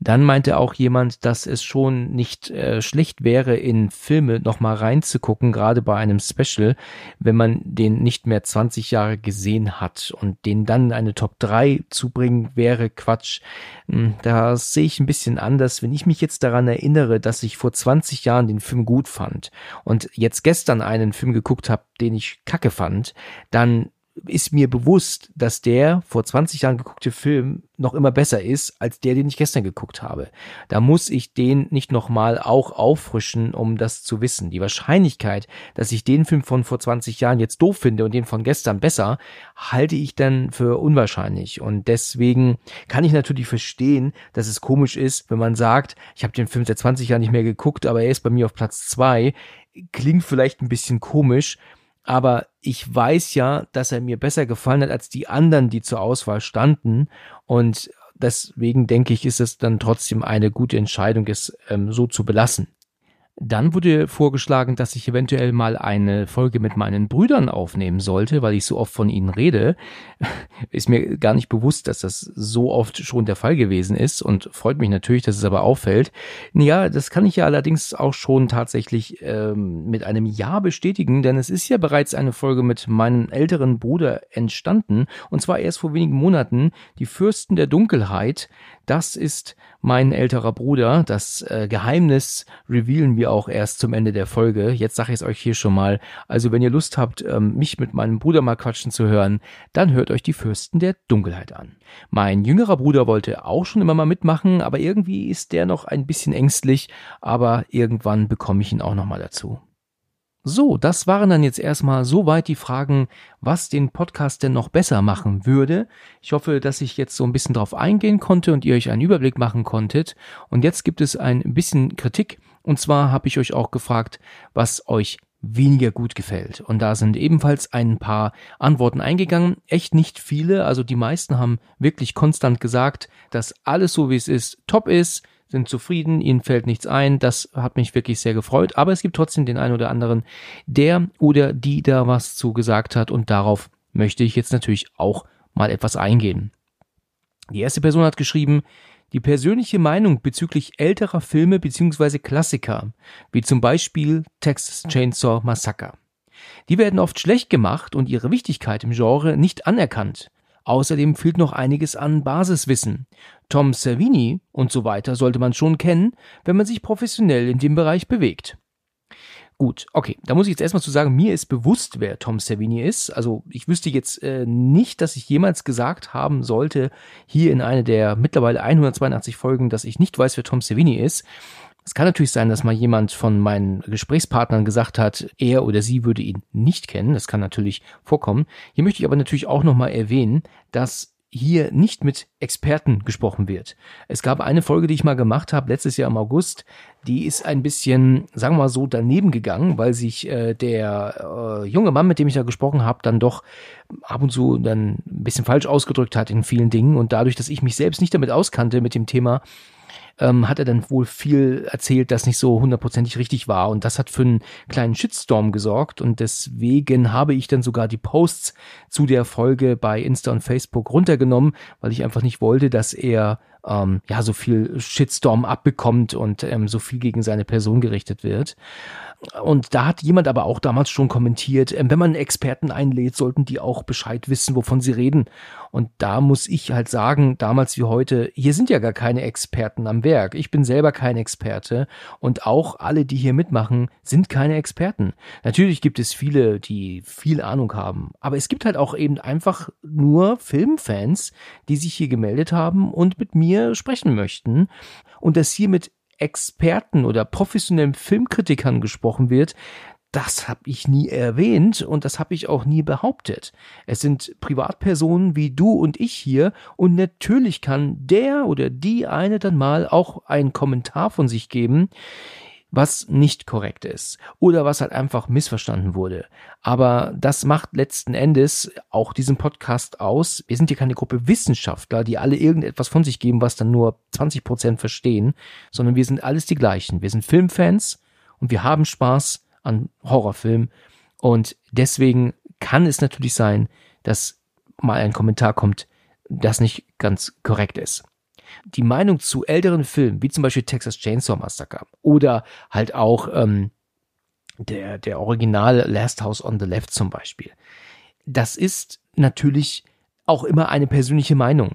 Dann meinte auch jemand, dass es schon nicht äh, schlecht wäre, in Filme nochmal reinzugucken, gerade bei einem Special, wenn man den nicht mehr 20 Jahre gesehen hat und den dann eine Top 3 zu bringen, wäre Quatsch. Hm, da sehe ich ein bisschen anders. Wenn ich mich jetzt daran erinnere, dass ich vor 20 Jahren den Film gut fand und jetzt gestern einen Film geguckt habe, den ich kacke fand, dann ist mir bewusst, dass der vor 20 Jahren geguckte Film noch immer besser ist als der, den ich gestern geguckt habe. Da muss ich den nicht nochmal auch auffrischen, um das zu wissen. Die Wahrscheinlichkeit, dass ich den Film von vor 20 Jahren jetzt doof finde und den von gestern besser, halte ich dann für unwahrscheinlich. Und deswegen kann ich natürlich verstehen, dass es komisch ist, wenn man sagt, ich habe den Film seit 20 Jahren nicht mehr geguckt, aber er ist bei mir auf Platz zwei. Klingt vielleicht ein bisschen komisch, aber ich weiß ja, dass er mir besser gefallen hat als die anderen, die zur Auswahl standen. Und deswegen denke ich, ist es dann trotzdem eine gute Entscheidung, es ähm, so zu belassen. Dann wurde vorgeschlagen, dass ich eventuell mal eine Folge mit meinen Brüdern aufnehmen sollte, weil ich so oft von ihnen rede. [laughs] Ist mir gar nicht bewusst, dass das so oft schon der Fall gewesen ist und freut mich natürlich, dass es aber auffällt. Ja, das kann ich ja allerdings auch schon tatsächlich ähm, mit einem Ja bestätigen, denn es ist ja bereits eine Folge mit meinem älteren Bruder entstanden und zwar erst vor wenigen Monaten. Die Fürsten der Dunkelheit. Das ist mein älterer Bruder. Das äh, Geheimnis revealen wir auch erst zum Ende der Folge. Jetzt sage ich es euch hier schon mal. Also wenn ihr Lust habt, ähm, mich mit meinem Bruder mal quatschen zu hören, dann hört euch die Fürsten der Dunkelheit an. Mein jüngerer Bruder wollte auch schon immer mal mitmachen, aber irgendwie ist der noch ein bisschen ängstlich, aber irgendwann bekomme ich ihn auch noch mal dazu. So, das waren dann jetzt erstmal soweit die Fragen, was den Podcast denn noch besser machen würde. Ich hoffe, dass ich jetzt so ein bisschen drauf eingehen konnte und ihr euch einen Überblick machen konntet. Und jetzt gibt es ein bisschen Kritik. Und zwar habe ich euch auch gefragt, was euch weniger gut gefällt. Und da sind ebenfalls ein paar Antworten eingegangen. Echt nicht viele. Also die meisten haben wirklich konstant gesagt, dass alles so wie es ist top ist sind zufrieden, ihnen fällt nichts ein. Das hat mich wirklich sehr gefreut. Aber es gibt trotzdem den einen oder anderen, der oder die da was zu gesagt hat und darauf möchte ich jetzt natürlich auch mal etwas eingehen. Die erste Person hat geschrieben, die persönliche Meinung bezüglich älterer Filme bzw. Klassiker, wie zum Beispiel Texas Chainsaw Massacre. Die werden oft schlecht gemacht und ihre Wichtigkeit im Genre nicht anerkannt. Außerdem fehlt noch einiges an Basiswissen. Tom Savini und so weiter sollte man schon kennen, wenn man sich professionell in dem Bereich bewegt. Gut, okay, da muss ich jetzt erstmal zu sagen, mir ist bewusst, wer Tom Savini ist. Also ich wüsste jetzt äh, nicht, dass ich jemals gesagt haben sollte, hier in einer der mittlerweile 182 Folgen, dass ich nicht weiß, wer Tom Savini ist. Es kann natürlich sein, dass mal jemand von meinen Gesprächspartnern gesagt hat, er oder sie würde ihn nicht kennen. Das kann natürlich vorkommen. Hier möchte ich aber natürlich auch nochmal erwähnen, dass hier nicht mit Experten gesprochen wird. Es gab eine Folge, die ich mal gemacht habe, letztes Jahr im August, die ist ein bisschen, sagen wir mal so, daneben gegangen, weil sich äh, der äh, junge Mann, mit dem ich da gesprochen habe, dann doch ab und zu dann ein bisschen falsch ausgedrückt hat in vielen Dingen. Und dadurch, dass ich mich selbst nicht damit auskannte mit dem Thema, ähm, hat er dann wohl viel erzählt, das nicht so hundertprozentig richtig war. Und das hat für einen kleinen Shitstorm gesorgt. Und deswegen habe ich dann sogar die Posts zu der Folge bei Insta und Facebook runtergenommen, weil ich einfach nicht wollte, dass er ähm, ja so viel Shitstorm abbekommt und ähm, so viel gegen seine Person gerichtet wird. Und da hat jemand aber auch damals schon kommentiert, äh, wenn man Experten einlädt, sollten die auch Bescheid wissen, wovon sie reden. Und da muss ich halt sagen, damals wie heute, hier sind ja gar keine Experten am Werk. Ich bin selber kein Experte und auch alle, die hier mitmachen, sind keine Experten. Natürlich gibt es viele, die viel Ahnung haben, aber es gibt halt auch eben einfach nur Filmfans, die sich hier gemeldet haben und mit mir sprechen möchten. Und das hier mit Experten oder professionellen Filmkritikern gesprochen wird, das habe ich nie erwähnt und das habe ich auch nie behauptet. Es sind Privatpersonen wie du und ich hier und natürlich kann der oder die eine dann mal auch einen Kommentar von sich geben was nicht korrekt ist oder was halt einfach missverstanden wurde. Aber das macht letzten Endes auch diesen Podcast aus. Wir sind hier keine Gruppe Wissenschaftler, die alle irgendetwas von sich geben, was dann nur 20 Prozent verstehen, sondern wir sind alles die gleichen. Wir sind Filmfans und wir haben Spaß an Horrorfilmen und deswegen kann es natürlich sein, dass mal ein Kommentar kommt, das nicht ganz korrekt ist die Meinung zu älteren Filmen, wie zum Beispiel Texas Chainsaw Massacre oder halt auch ähm, der, der Original Last House on the Left zum Beispiel, das ist natürlich auch immer eine persönliche Meinung.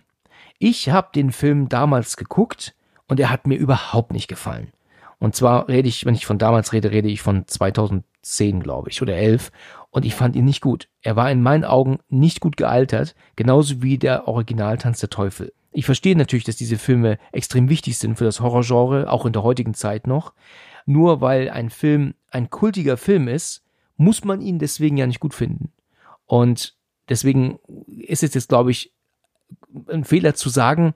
Ich habe den Film damals geguckt und er hat mir überhaupt nicht gefallen. Und zwar rede ich, wenn ich von damals rede, rede ich von 2010, glaube ich, oder 11. Und ich fand ihn nicht gut. Er war in meinen Augen nicht gut gealtert, genauso wie der Original Tanz der Teufel. Ich verstehe natürlich, dass diese Filme extrem wichtig sind für das Horrorgenre, auch in der heutigen Zeit noch. Nur weil ein Film ein kultiger Film ist, muss man ihn deswegen ja nicht gut finden. Und deswegen ist es jetzt, glaube ich, ein Fehler zu sagen,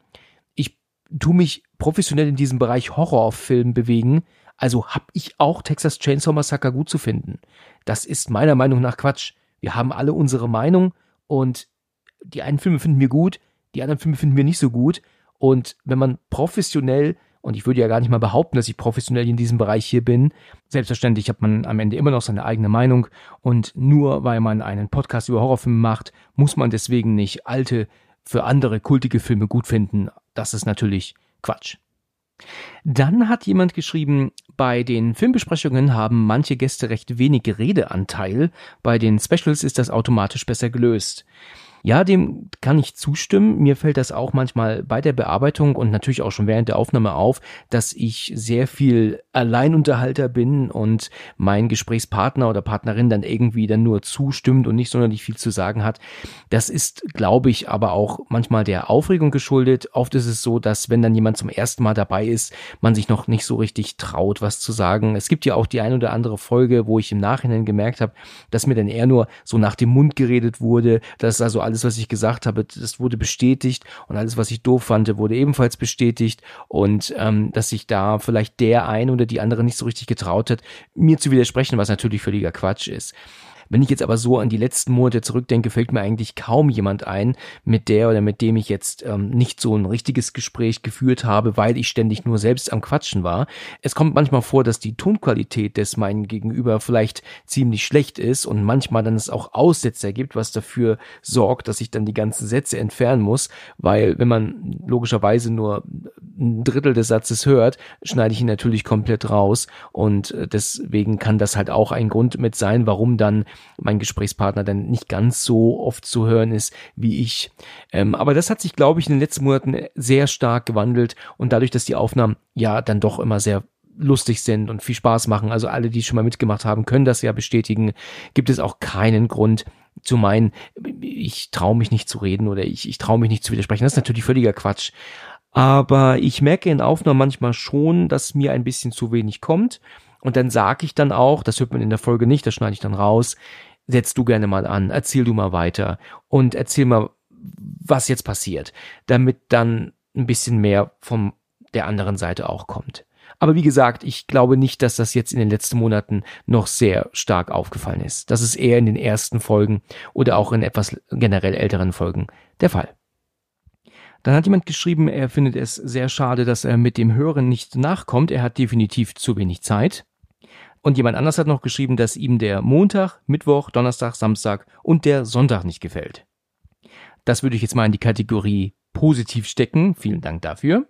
ich tu mich professionell in diesem Bereich Horrorfilm bewegen, also habe ich auch Texas Chainsaw Massacre gut zu finden. Das ist meiner Meinung nach Quatsch. Wir haben alle unsere Meinung und die einen Filme finden wir gut, die anderen Filme finden wir nicht so gut. Und wenn man professionell, und ich würde ja gar nicht mal behaupten, dass ich professionell in diesem Bereich hier bin, selbstverständlich hat man am Ende immer noch seine eigene Meinung. Und nur weil man einen Podcast über Horrorfilme macht, muss man deswegen nicht alte, für andere kultige Filme gut finden. Das ist natürlich Quatsch. Dann hat jemand geschrieben, bei den Filmbesprechungen haben manche Gäste recht wenig Redeanteil, bei den Specials ist das automatisch besser gelöst. Ja, dem kann ich zustimmen. Mir fällt das auch manchmal bei der Bearbeitung und natürlich auch schon während der Aufnahme auf, dass ich sehr viel Alleinunterhalter bin und mein Gesprächspartner oder Partnerin dann irgendwie dann nur zustimmt und nicht sonderlich viel zu sagen hat. Das ist, glaube ich, aber auch manchmal der Aufregung geschuldet. Oft ist es so, dass wenn dann jemand zum ersten Mal dabei ist, man sich noch nicht so richtig traut, was zu sagen. Es gibt ja auch die ein oder andere Folge, wo ich im Nachhinein gemerkt habe, dass mir dann eher nur so nach dem Mund geredet wurde, dass also alles alles, was ich gesagt habe, das wurde bestätigt und alles, was ich doof fand, wurde ebenfalls bestätigt und ähm, dass sich da vielleicht der eine oder die andere nicht so richtig getraut hat, mir zu widersprechen, was natürlich völliger Quatsch ist. Wenn ich jetzt aber so an die letzten Monate zurückdenke, fällt mir eigentlich kaum jemand ein, mit der oder mit dem ich jetzt ähm, nicht so ein richtiges Gespräch geführt habe, weil ich ständig nur selbst am Quatschen war. Es kommt manchmal vor, dass die Tonqualität des meinen Gegenüber vielleicht ziemlich schlecht ist und manchmal dann es auch Aussetzer gibt, was dafür sorgt, dass ich dann die ganzen Sätze entfernen muss, weil wenn man logischerweise nur ein Drittel des Satzes hört, schneide ich ihn natürlich komplett raus und äh, deswegen kann das halt auch ein Grund mit sein, warum dann mein Gesprächspartner dann nicht ganz so oft zu hören ist wie ich. Ähm, aber das hat sich, glaube ich, in den letzten Monaten sehr stark gewandelt und dadurch, dass die Aufnahmen ja dann doch immer sehr lustig sind und viel Spaß machen, also alle, die schon mal mitgemacht haben, können das ja bestätigen, gibt es auch keinen Grund zu meinen, ich traue mich nicht zu reden oder ich, ich traue mich nicht zu widersprechen. Das ist natürlich völliger Quatsch. Aber ich merke in Aufnahmen manchmal schon, dass mir ein bisschen zu wenig kommt. Und dann sage ich dann auch, das hört man in der Folge nicht, das schneide ich dann raus, setz du gerne mal an, erzähl du mal weiter und erzähl mal was jetzt passiert, damit dann ein bisschen mehr von der anderen Seite auch kommt. Aber wie gesagt, ich glaube nicht, dass das jetzt in den letzten Monaten noch sehr stark aufgefallen ist. Das ist eher in den ersten Folgen oder auch in etwas generell älteren Folgen der Fall. Dann hat jemand geschrieben, er findet es sehr schade, dass er mit dem Hören nicht nachkommt. Er hat definitiv zu wenig Zeit. Und jemand anders hat noch geschrieben, dass ihm der Montag, Mittwoch, Donnerstag, Samstag und der Sonntag nicht gefällt. Das würde ich jetzt mal in die Kategorie positiv stecken. Vielen Dank dafür.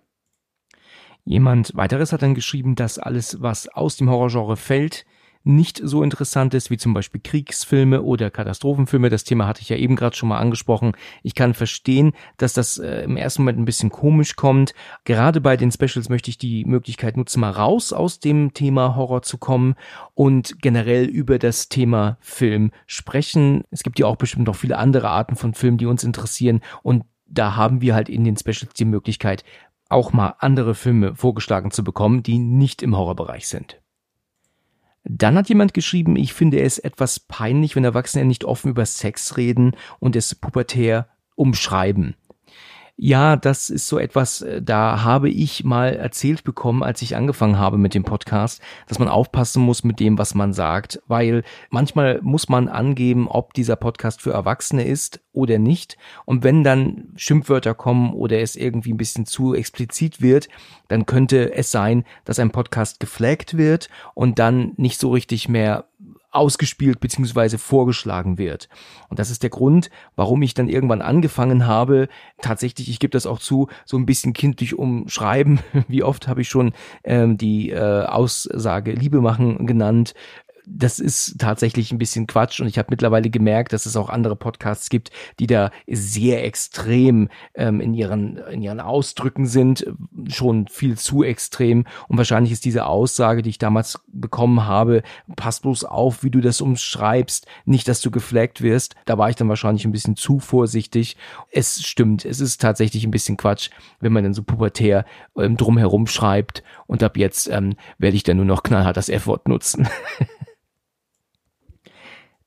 Jemand weiteres hat dann geschrieben, dass alles, was aus dem Horrorgenre fällt, nicht so interessant ist wie zum Beispiel Kriegsfilme oder Katastrophenfilme. Das Thema hatte ich ja eben gerade schon mal angesprochen. Ich kann verstehen, dass das äh, im ersten Moment ein bisschen komisch kommt. Gerade bei den Specials möchte ich die Möglichkeit nutzen, mal raus aus dem Thema Horror zu kommen und generell über das Thema Film sprechen. Es gibt ja auch bestimmt noch viele andere Arten von Filmen, die uns interessieren und da haben wir halt in den Specials die Möglichkeit, auch mal andere Filme vorgeschlagen zu bekommen, die nicht im Horrorbereich sind. Dann hat jemand geschrieben, ich finde es etwas peinlich, wenn Erwachsene nicht offen über Sex reden und es pubertär umschreiben. Ja, das ist so etwas, äh, da habe ich mal erzählt bekommen, als ich angefangen habe mit dem Podcast, dass man aufpassen muss mit dem, was man sagt, weil manchmal muss man angeben, ob dieser Podcast für Erwachsene ist oder nicht. Und wenn dann Schimpfwörter kommen oder es irgendwie ein bisschen zu explizit wird, dann könnte es sein, dass ein Podcast geflaggt wird und dann nicht so richtig mehr ausgespielt beziehungsweise vorgeschlagen wird. Und das ist der Grund, warum ich dann irgendwann angefangen habe, tatsächlich, ich gebe das auch zu, so ein bisschen kindlich umschreiben. [laughs] Wie oft habe ich schon ähm, die äh, Aussage Liebe machen genannt, das ist tatsächlich ein bisschen Quatsch und ich habe mittlerweile gemerkt, dass es auch andere Podcasts gibt, die da sehr extrem ähm, in ihren in ihren Ausdrücken sind, schon viel zu extrem und wahrscheinlich ist diese Aussage, die ich damals bekommen habe, passt bloß auf, wie du das umschreibst, nicht, dass du geflaggt wirst. Da war ich dann wahrscheinlich ein bisschen zu vorsichtig. Es stimmt, es ist tatsächlich ein bisschen Quatsch, wenn man dann so pubertär ähm, drumherum schreibt und ab jetzt ähm, werde ich dann nur noch knallhart das F-Wort nutzen. [laughs]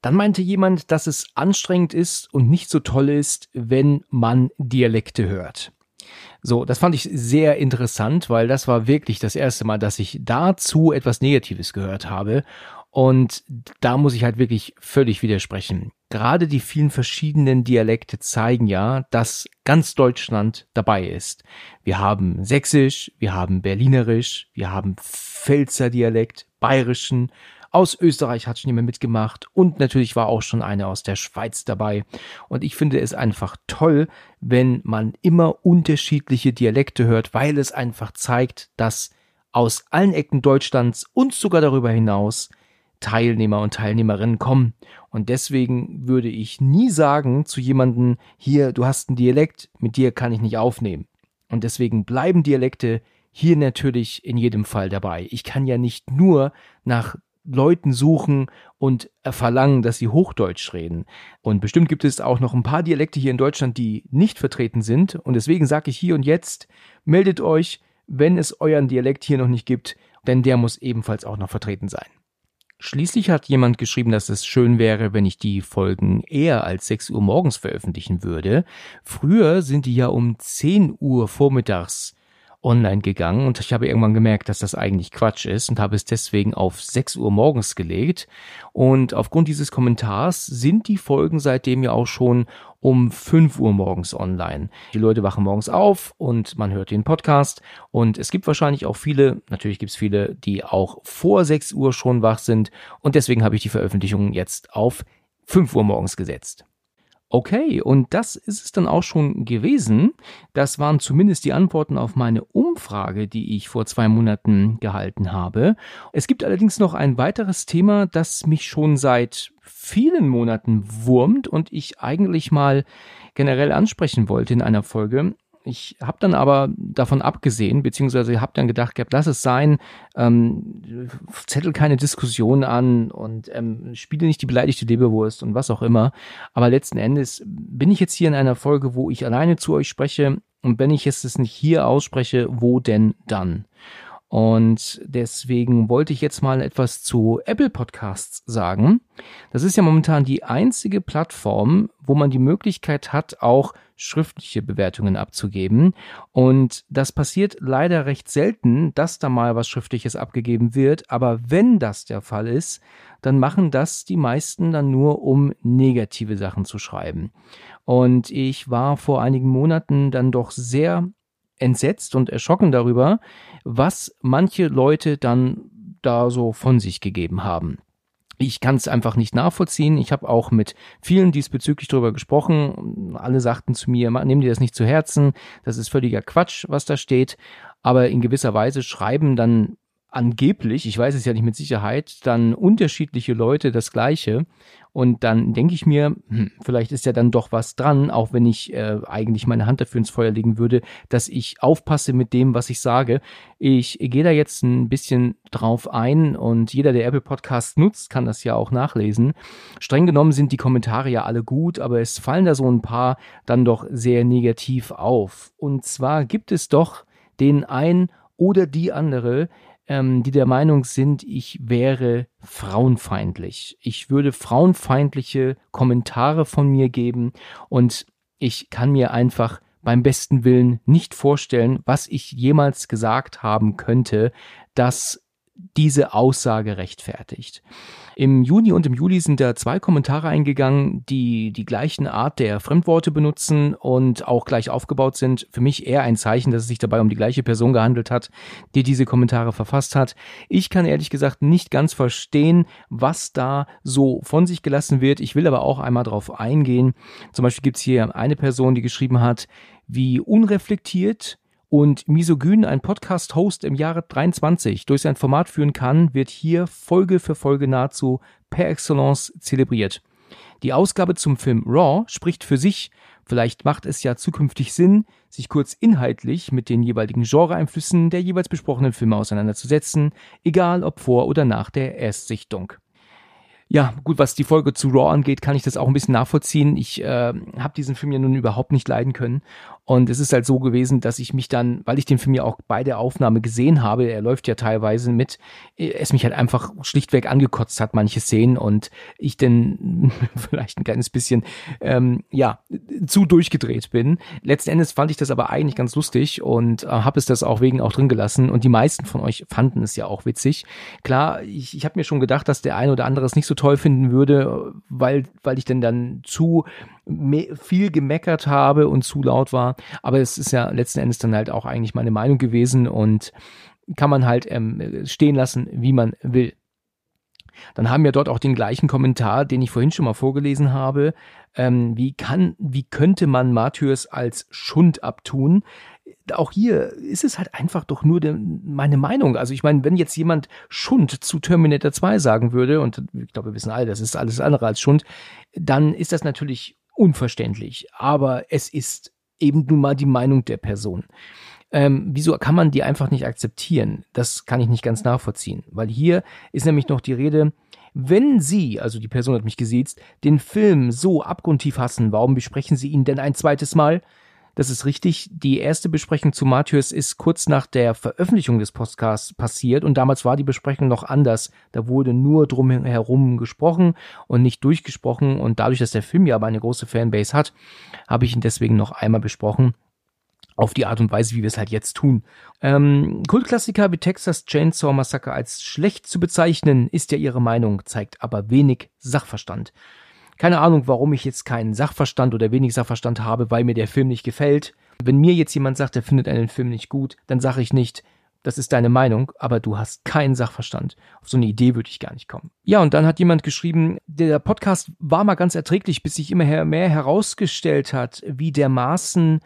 Dann meinte jemand, dass es anstrengend ist und nicht so toll ist, wenn man Dialekte hört. So, das fand ich sehr interessant, weil das war wirklich das erste Mal, dass ich dazu etwas Negatives gehört habe. Und da muss ich halt wirklich völlig widersprechen. Gerade die vielen verschiedenen Dialekte zeigen ja, dass ganz Deutschland dabei ist. Wir haben Sächsisch, wir haben Berlinerisch, wir haben Pfälzer Dialekt, Bayerischen, aus Österreich hat schon jemand mitgemacht und natürlich war auch schon eine aus der Schweiz dabei. Und ich finde es einfach toll, wenn man immer unterschiedliche Dialekte hört, weil es einfach zeigt, dass aus allen Ecken Deutschlands und sogar darüber hinaus Teilnehmer und Teilnehmerinnen kommen. Und deswegen würde ich nie sagen zu jemanden, hier, du hast einen Dialekt, mit dir kann ich nicht aufnehmen. Und deswegen bleiben Dialekte hier natürlich in jedem Fall dabei. Ich kann ja nicht nur nach Leuten suchen und verlangen, dass sie Hochdeutsch reden. Und bestimmt gibt es auch noch ein paar Dialekte hier in Deutschland, die nicht vertreten sind. Und deswegen sage ich hier und jetzt, meldet euch, wenn es euren Dialekt hier noch nicht gibt, denn der muss ebenfalls auch noch vertreten sein. Schließlich hat jemand geschrieben, dass es schön wäre, wenn ich die Folgen eher als 6 Uhr morgens veröffentlichen würde. Früher sind die ja um 10 Uhr vormittags online gegangen und ich habe irgendwann gemerkt, dass das eigentlich Quatsch ist und habe es deswegen auf 6 Uhr morgens gelegt. Und aufgrund dieses Kommentars sind die Folgen seitdem ja auch schon um 5 Uhr morgens online. Die Leute wachen morgens auf und man hört den Podcast und es gibt wahrscheinlich auch viele, natürlich gibt es viele, die auch vor 6 Uhr schon wach sind und deswegen habe ich die Veröffentlichung jetzt auf 5 Uhr morgens gesetzt. Okay, und das ist es dann auch schon gewesen. Das waren zumindest die Antworten auf meine Umfrage, die ich vor zwei Monaten gehalten habe. Es gibt allerdings noch ein weiteres Thema, das mich schon seit vielen Monaten wurmt und ich eigentlich mal generell ansprechen wollte in einer Folge. Ich habe dann aber davon abgesehen, beziehungsweise habe dann gedacht, gehabt, lass es sein, ähm, zettel keine Diskussion an und ähm, spiele nicht die beleidigte Leberwurst und was auch immer. Aber letzten Endes bin ich jetzt hier in einer Folge, wo ich alleine zu euch spreche und wenn ich es nicht hier ausspreche, wo denn dann? Und deswegen wollte ich jetzt mal etwas zu Apple Podcasts sagen. Das ist ja momentan die einzige Plattform, wo man die Möglichkeit hat, auch schriftliche Bewertungen abzugeben. Und das passiert leider recht selten, dass da mal was Schriftliches abgegeben wird. Aber wenn das der Fall ist, dann machen das die meisten dann nur, um negative Sachen zu schreiben. Und ich war vor einigen Monaten dann doch sehr entsetzt und erschrocken darüber, was manche Leute dann da so von sich gegeben haben. Ich kann es einfach nicht nachvollziehen. Ich habe auch mit vielen diesbezüglich darüber gesprochen. Alle sagten zu mir, nehmen dir das nicht zu Herzen, das ist völliger Quatsch, was da steht. Aber in gewisser Weise schreiben dann angeblich, ich weiß es ja nicht mit Sicherheit, dann unterschiedliche Leute das Gleiche. Und dann denke ich mir, hm, vielleicht ist ja dann doch was dran, auch wenn ich äh, eigentlich meine Hand dafür ins Feuer legen würde, dass ich aufpasse mit dem, was ich sage. Ich gehe da jetzt ein bisschen drauf ein und jeder, der Apple Podcast nutzt, kann das ja auch nachlesen. Streng genommen sind die Kommentare ja alle gut, aber es fallen da so ein paar dann doch sehr negativ auf. Und zwar gibt es doch den ein oder die andere, ähm, die der Meinung sind, ich wäre frauenfeindlich. Ich würde frauenfeindliche Kommentare von mir geben und ich kann mir einfach beim besten Willen nicht vorstellen, was ich jemals gesagt haben könnte, das diese Aussage rechtfertigt. Im Juni und im Juli sind da zwei Kommentare eingegangen, die die gleichen Art der Fremdworte benutzen und auch gleich aufgebaut sind. Für mich eher ein Zeichen, dass es sich dabei um die gleiche Person gehandelt hat, die diese Kommentare verfasst hat. Ich kann ehrlich gesagt nicht ganz verstehen, was da so von sich gelassen wird. Ich will aber auch einmal darauf eingehen. Zum Beispiel gibt es hier eine Person, die geschrieben hat, wie unreflektiert und Misogyn, ein Podcast-Host im Jahre 23, durch sein Format führen kann, wird hier Folge für Folge nahezu per Excellence zelebriert. Die Ausgabe zum Film Raw spricht für sich, vielleicht macht es ja zukünftig Sinn, sich kurz inhaltlich mit den jeweiligen Genreeinflüssen der jeweils besprochenen Filme auseinanderzusetzen, egal ob vor oder nach der Erstsichtung. Ja, gut, was die Folge zu Raw angeht, kann ich das auch ein bisschen nachvollziehen. Ich äh, habe diesen Film ja nun überhaupt nicht leiden können. Und es ist halt so gewesen, dass ich mich dann, weil ich den Film ja auch bei der Aufnahme gesehen habe, er läuft ja teilweise mit, es mich halt einfach schlichtweg angekotzt hat, manche Szenen, und ich denn [laughs] vielleicht ein kleines bisschen, ähm, ja, zu durchgedreht bin. Letzten Endes fand ich das aber eigentlich ganz lustig und äh, habe es das auch wegen auch drin gelassen. Und die meisten von euch fanden es ja auch witzig. Klar, ich, ich habe mir schon gedacht, dass der eine oder andere es nicht so toll finden würde, weil, weil ich denn dann zu viel gemeckert habe und zu laut war. Aber es ist ja letzten Endes dann halt auch eigentlich meine Meinung gewesen und kann man halt ähm, stehen lassen, wie man will. Dann haben wir dort auch den gleichen Kommentar, den ich vorhin schon mal vorgelesen habe. Ähm, wie kann, wie könnte man Matthäus als Schund abtun? auch hier ist es halt einfach doch nur de, meine Meinung. Also ich meine, wenn jetzt jemand Schund zu Terminator 2 sagen würde, und ich glaube, wir wissen alle, das ist alles andere als Schund, dann ist das natürlich unverständlich. Aber es ist eben nun mal die Meinung der Person. Ähm, wieso kann man die einfach nicht akzeptieren? Das kann ich nicht ganz nachvollziehen, weil hier ist nämlich noch die Rede, wenn Sie, also die Person hat mich gesiezt, den Film so abgrundtief hassen, warum besprechen Sie ihn denn ein zweites Mal? Das ist richtig. Die erste Besprechung zu Matthäus ist kurz nach der Veröffentlichung des Podcasts passiert und damals war die Besprechung noch anders. Da wurde nur drum herum gesprochen und nicht durchgesprochen und dadurch, dass der Film ja aber eine große Fanbase hat, habe ich ihn deswegen noch einmal besprochen auf die Art und Weise, wie wir es halt jetzt tun. Ähm, Kultklassiker wie Texas Chainsaw Massacre als schlecht zu bezeichnen, ist ja ihre Meinung, zeigt aber wenig Sachverstand. Keine Ahnung, warum ich jetzt keinen Sachverstand oder wenig Sachverstand habe, weil mir der Film nicht gefällt. Wenn mir jetzt jemand sagt, er findet einen Film nicht gut, dann sage ich nicht, das ist deine Meinung, aber du hast keinen Sachverstand. Auf so eine Idee würde ich gar nicht kommen. Ja, und dann hat jemand geschrieben, der Podcast war mal ganz erträglich, bis sich immer mehr herausgestellt hat, wie dermaßen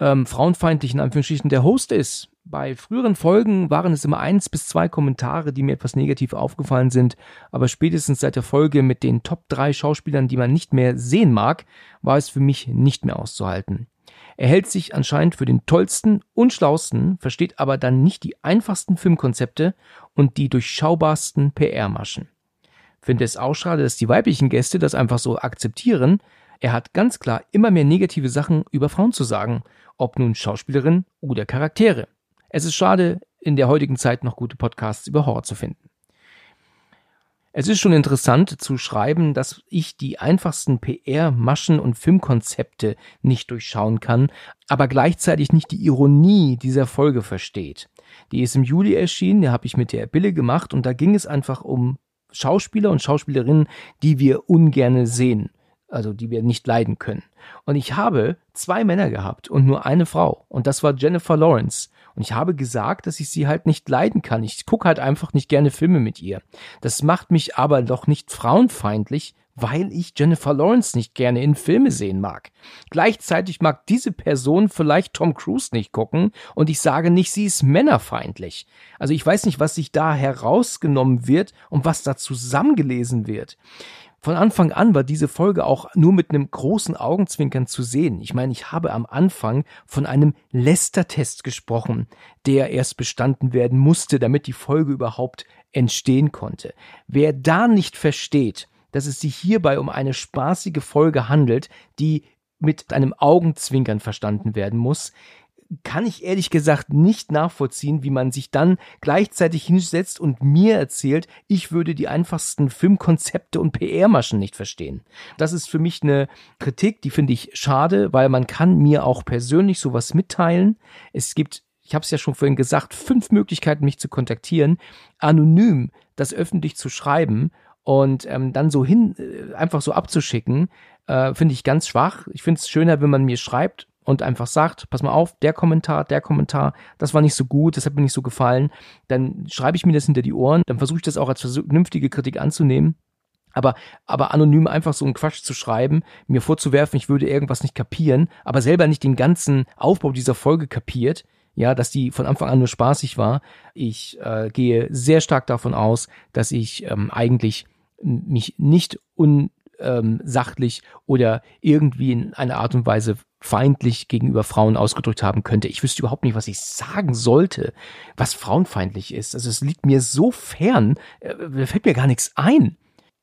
ähm, frauenfeindlich in Anführungsstrichen der Host ist. Bei früheren Folgen waren es immer eins bis zwei Kommentare, die mir etwas negativ aufgefallen sind, aber spätestens seit der Folge mit den Top 3 Schauspielern, die man nicht mehr sehen mag, war es für mich nicht mehr auszuhalten. Er hält sich anscheinend für den tollsten und schlausten, versteht aber dann nicht die einfachsten Filmkonzepte und die durchschaubarsten PR-Maschen. Finde es auch schade, dass die weiblichen Gäste das einfach so akzeptieren. Er hat ganz klar immer mehr negative Sachen über Frauen zu sagen, ob nun Schauspielerin oder Charaktere. Es ist schade, in der heutigen Zeit noch gute Podcasts über Horror zu finden. Es ist schon interessant zu schreiben, dass ich die einfachsten PR-Maschen und Filmkonzepte nicht durchschauen kann, aber gleichzeitig nicht die Ironie dieser Folge versteht. Die ist im Juli erschienen, die habe ich mit der Bille gemacht und da ging es einfach um Schauspieler und Schauspielerinnen, die wir ungerne sehen also die wir nicht leiden können. Und ich habe zwei Männer gehabt und nur eine Frau. Und das war Jennifer Lawrence. Und ich habe gesagt, dass ich sie halt nicht leiden kann. Ich gucke halt einfach nicht gerne Filme mit ihr. Das macht mich aber doch nicht frauenfeindlich, weil ich Jennifer Lawrence nicht gerne in Filme sehen mag. Gleichzeitig mag diese Person vielleicht Tom Cruise nicht gucken und ich sage nicht, sie ist männerfeindlich. Also ich weiß nicht, was sich da herausgenommen wird und was da zusammengelesen wird. Von Anfang an war diese Folge auch nur mit einem großen Augenzwinkern zu sehen. Ich meine, ich habe am Anfang von einem Lester-Test gesprochen, der erst bestanden werden musste, damit die Folge überhaupt entstehen konnte. Wer da nicht versteht, dass es sich hierbei um eine spaßige Folge handelt, die mit einem Augenzwinkern verstanden werden muss, kann ich ehrlich gesagt nicht nachvollziehen, wie man sich dann gleichzeitig hinsetzt und mir erzählt, ich würde die einfachsten Filmkonzepte und PR-Maschen nicht verstehen. Das ist für mich eine Kritik, die finde ich schade, weil man kann mir auch persönlich sowas mitteilen. Es gibt ich habe es ja schon vorhin gesagt, fünf Möglichkeiten, mich zu kontaktieren, anonym das öffentlich zu schreiben und ähm, dann so hin, äh, einfach so abzuschicken, äh, finde ich ganz schwach. Ich finde es schöner, wenn man mir schreibt und einfach sagt, pass mal auf, der Kommentar, der Kommentar, das war nicht so gut, das hat mir nicht so gefallen, dann schreibe ich mir das hinter die Ohren, dann versuche ich das auch als vernünftige Kritik anzunehmen. Aber, aber anonym einfach so einen Quatsch zu schreiben, mir vorzuwerfen, ich würde irgendwas nicht kapieren, aber selber nicht den ganzen Aufbau dieser Folge kapiert, ja, dass die von Anfang an nur spaßig war. Ich äh, gehe sehr stark davon aus, dass ich ähm, eigentlich mich nicht un, ähm, oder irgendwie in einer Art und Weise feindlich gegenüber Frauen ausgedrückt haben könnte. Ich wüsste überhaupt nicht, was ich sagen sollte, was frauenfeindlich ist. Also es liegt mir so fern, äh, fällt mir gar nichts ein.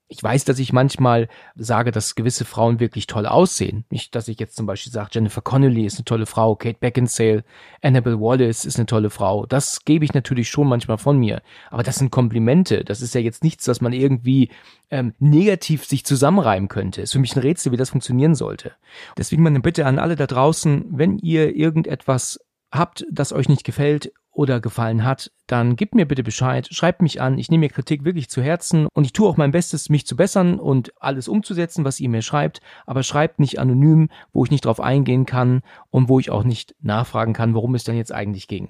Ich weiß, dass ich manchmal sage, dass gewisse Frauen wirklich toll aussehen. Nicht, dass ich jetzt zum Beispiel sage, Jennifer Connelly ist eine tolle Frau, Kate Beckinsale, Annabelle Wallace ist eine tolle Frau. Das gebe ich natürlich schon manchmal von mir. Aber das sind Komplimente. Das ist ja jetzt nichts, was man irgendwie ähm, negativ sich zusammenreimen könnte. Ist für mich ein Rätsel, wie das funktionieren sollte. Deswegen meine Bitte an alle da draußen, wenn ihr irgendetwas habt, das euch nicht gefällt oder gefallen hat, dann gebt mir bitte Bescheid, schreibt mich an, ich nehme mir Kritik wirklich zu Herzen und ich tue auch mein Bestes, mich zu bessern und alles umzusetzen, was ihr mir schreibt, aber schreibt nicht anonym, wo ich nicht drauf eingehen kann und wo ich auch nicht nachfragen kann, worum es denn jetzt eigentlich ging.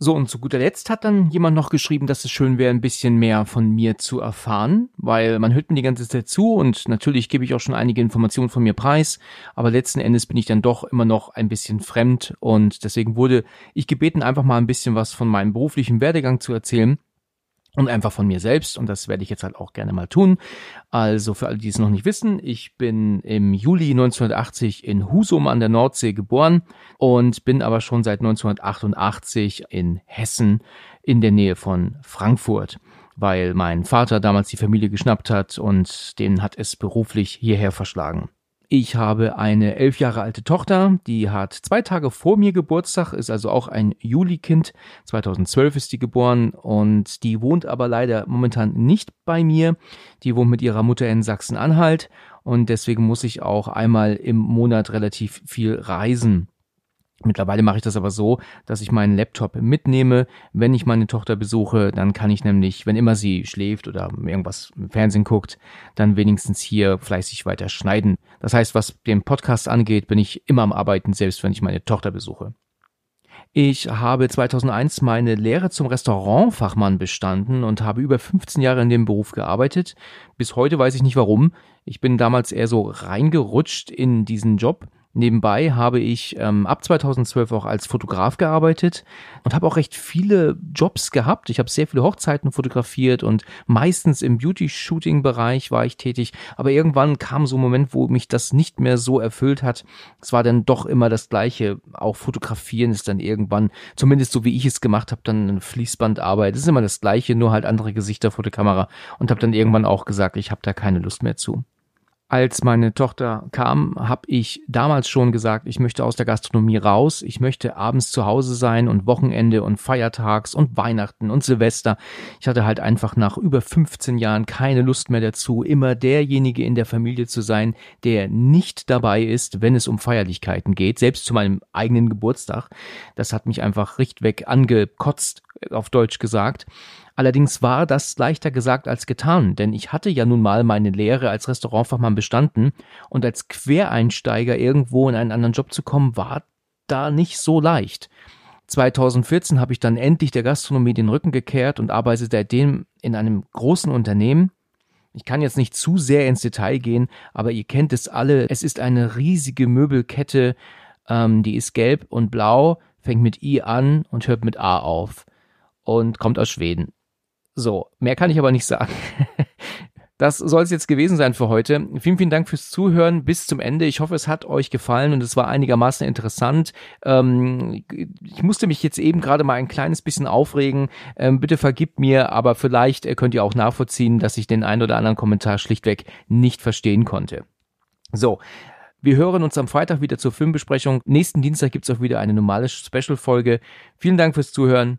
So, und zu guter Letzt hat dann jemand noch geschrieben, dass es schön wäre, ein bisschen mehr von mir zu erfahren, weil man hört mir die ganze Zeit zu und natürlich gebe ich auch schon einige Informationen von mir preis, aber letzten Endes bin ich dann doch immer noch ein bisschen fremd und deswegen wurde ich gebeten, einfach mal ein bisschen was von meinem beruflichen Werdegang zu erzählen und einfach von mir selbst und das werde ich jetzt halt auch gerne mal tun. Also für alle, die es noch nicht wissen, ich bin im Juli 1980 in Husum an der Nordsee geboren und bin aber schon seit 1988 in Hessen in der Nähe von Frankfurt, weil mein Vater damals die Familie geschnappt hat und den hat es beruflich hierher verschlagen. Ich habe eine elf Jahre alte Tochter, die hat zwei Tage vor mir Geburtstag, ist also auch ein Juli-Kind. 2012 ist die geboren und die wohnt aber leider momentan nicht bei mir. Die wohnt mit ihrer Mutter in Sachsen-Anhalt und deswegen muss ich auch einmal im Monat relativ viel reisen. Mittlerweile mache ich das aber so, dass ich meinen Laptop mitnehme. Wenn ich meine Tochter besuche, dann kann ich nämlich, wenn immer sie schläft oder irgendwas im Fernsehen guckt, dann wenigstens hier fleißig weiter schneiden. Das heißt, was den Podcast angeht, bin ich immer am Arbeiten, selbst wenn ich meine Tochter besuche. Ich habe 2001 meine Lehre zum Restaurantfachmann bestanden und habe über 15 Jahre in dem Beruf gearbeitet. Bis heute weiß ich nicht warum. Ich bin damals eher so reingerutscht in diesen Job Nebenbei habe ich ähm, ab 2012 auch als Fotograf gearbeitet und habe auch recht viele Jobs gehabt. Ich habe sehr viele Hochzeiten fotografiert und meistens im Beauty-Shooting-Bereich war ich tätig. Aber irgendwann kam so ein Moment, wo mich das nicht mehr so erfüllt hat. Es war dann doch immer das Gleiche. Auch fotografieren ist dann irgendwann, zumindest so wie ich es gemacht habe, dann eine Fließbandarbeit. Es ist immer das Gleiche, nur halt andere Gesichter vor der Kamera. Und habe dann irgendwann auch gesagt, ich habe da keine Lust mehr zu. Als meine Tochter kam, habe ich damals schon gesagt, ich möchte aus der Gastronomie raus. Ich möchte abends zu Hause sein und Wochenende und Feiertags und Weihnachten und Silvester. Ich hatte halt einfach nach über 15 Jahren keine Lust mehr dazu, immer derjenige in der Familie zu sein, der nicht dabei ist, wenn es um Feierlichkeiten geht, selbst zu meinem eigenen Geburtstag. Das hat mich einfach richtweg angekotzt, auf Deutsch gesagt. Allerdings war das leichter gesagt als getan, denn ich hatte ja nun mal meine Lehre als Restaurantfachmann bestanden und als Quereinsteiger irgendwo in einen anderen Job zu kommen, war da nicht so leicht. 2014 habe ich dann endlich der Gastronomie den Rücken gekehrt und arbeite seitdem in einem großen Unternehmen. Ich kann jetzt nicht zu sehr ins Detail gehen, aber ihr kennt es alle. Es ist eine riesige Möbelkette, ähm, die ist gelb und blau, fängt mit I an und hört mit A auf und kommt aus Schweden. So, mehr kann ich aber nicht sagen. [laughs] Das soll es jetzt gewesen sein für heute. Vielen, vielen Dank fürs Zuhören bis zum Ende. Ich hoffe, es hat euch gefallen und es war einigermaßen interessant. Ähm, ich musste mich jetzt eben gerade mal ein kleines bisschen aufregen. Ähm, bitte vergibt mir, aber vielleicht äh, könnt ihr auch nachvollziehen, dass ich den einen oder anderen Kommentar schlichtweg nicht verstehen konnte. So. Wir hören uns am Freitag wieder zur Filmbesprechung. Nächsten Dienstag gibt's auch wieder eine normale Special-Folge. Vielen Dank fürs Zuhören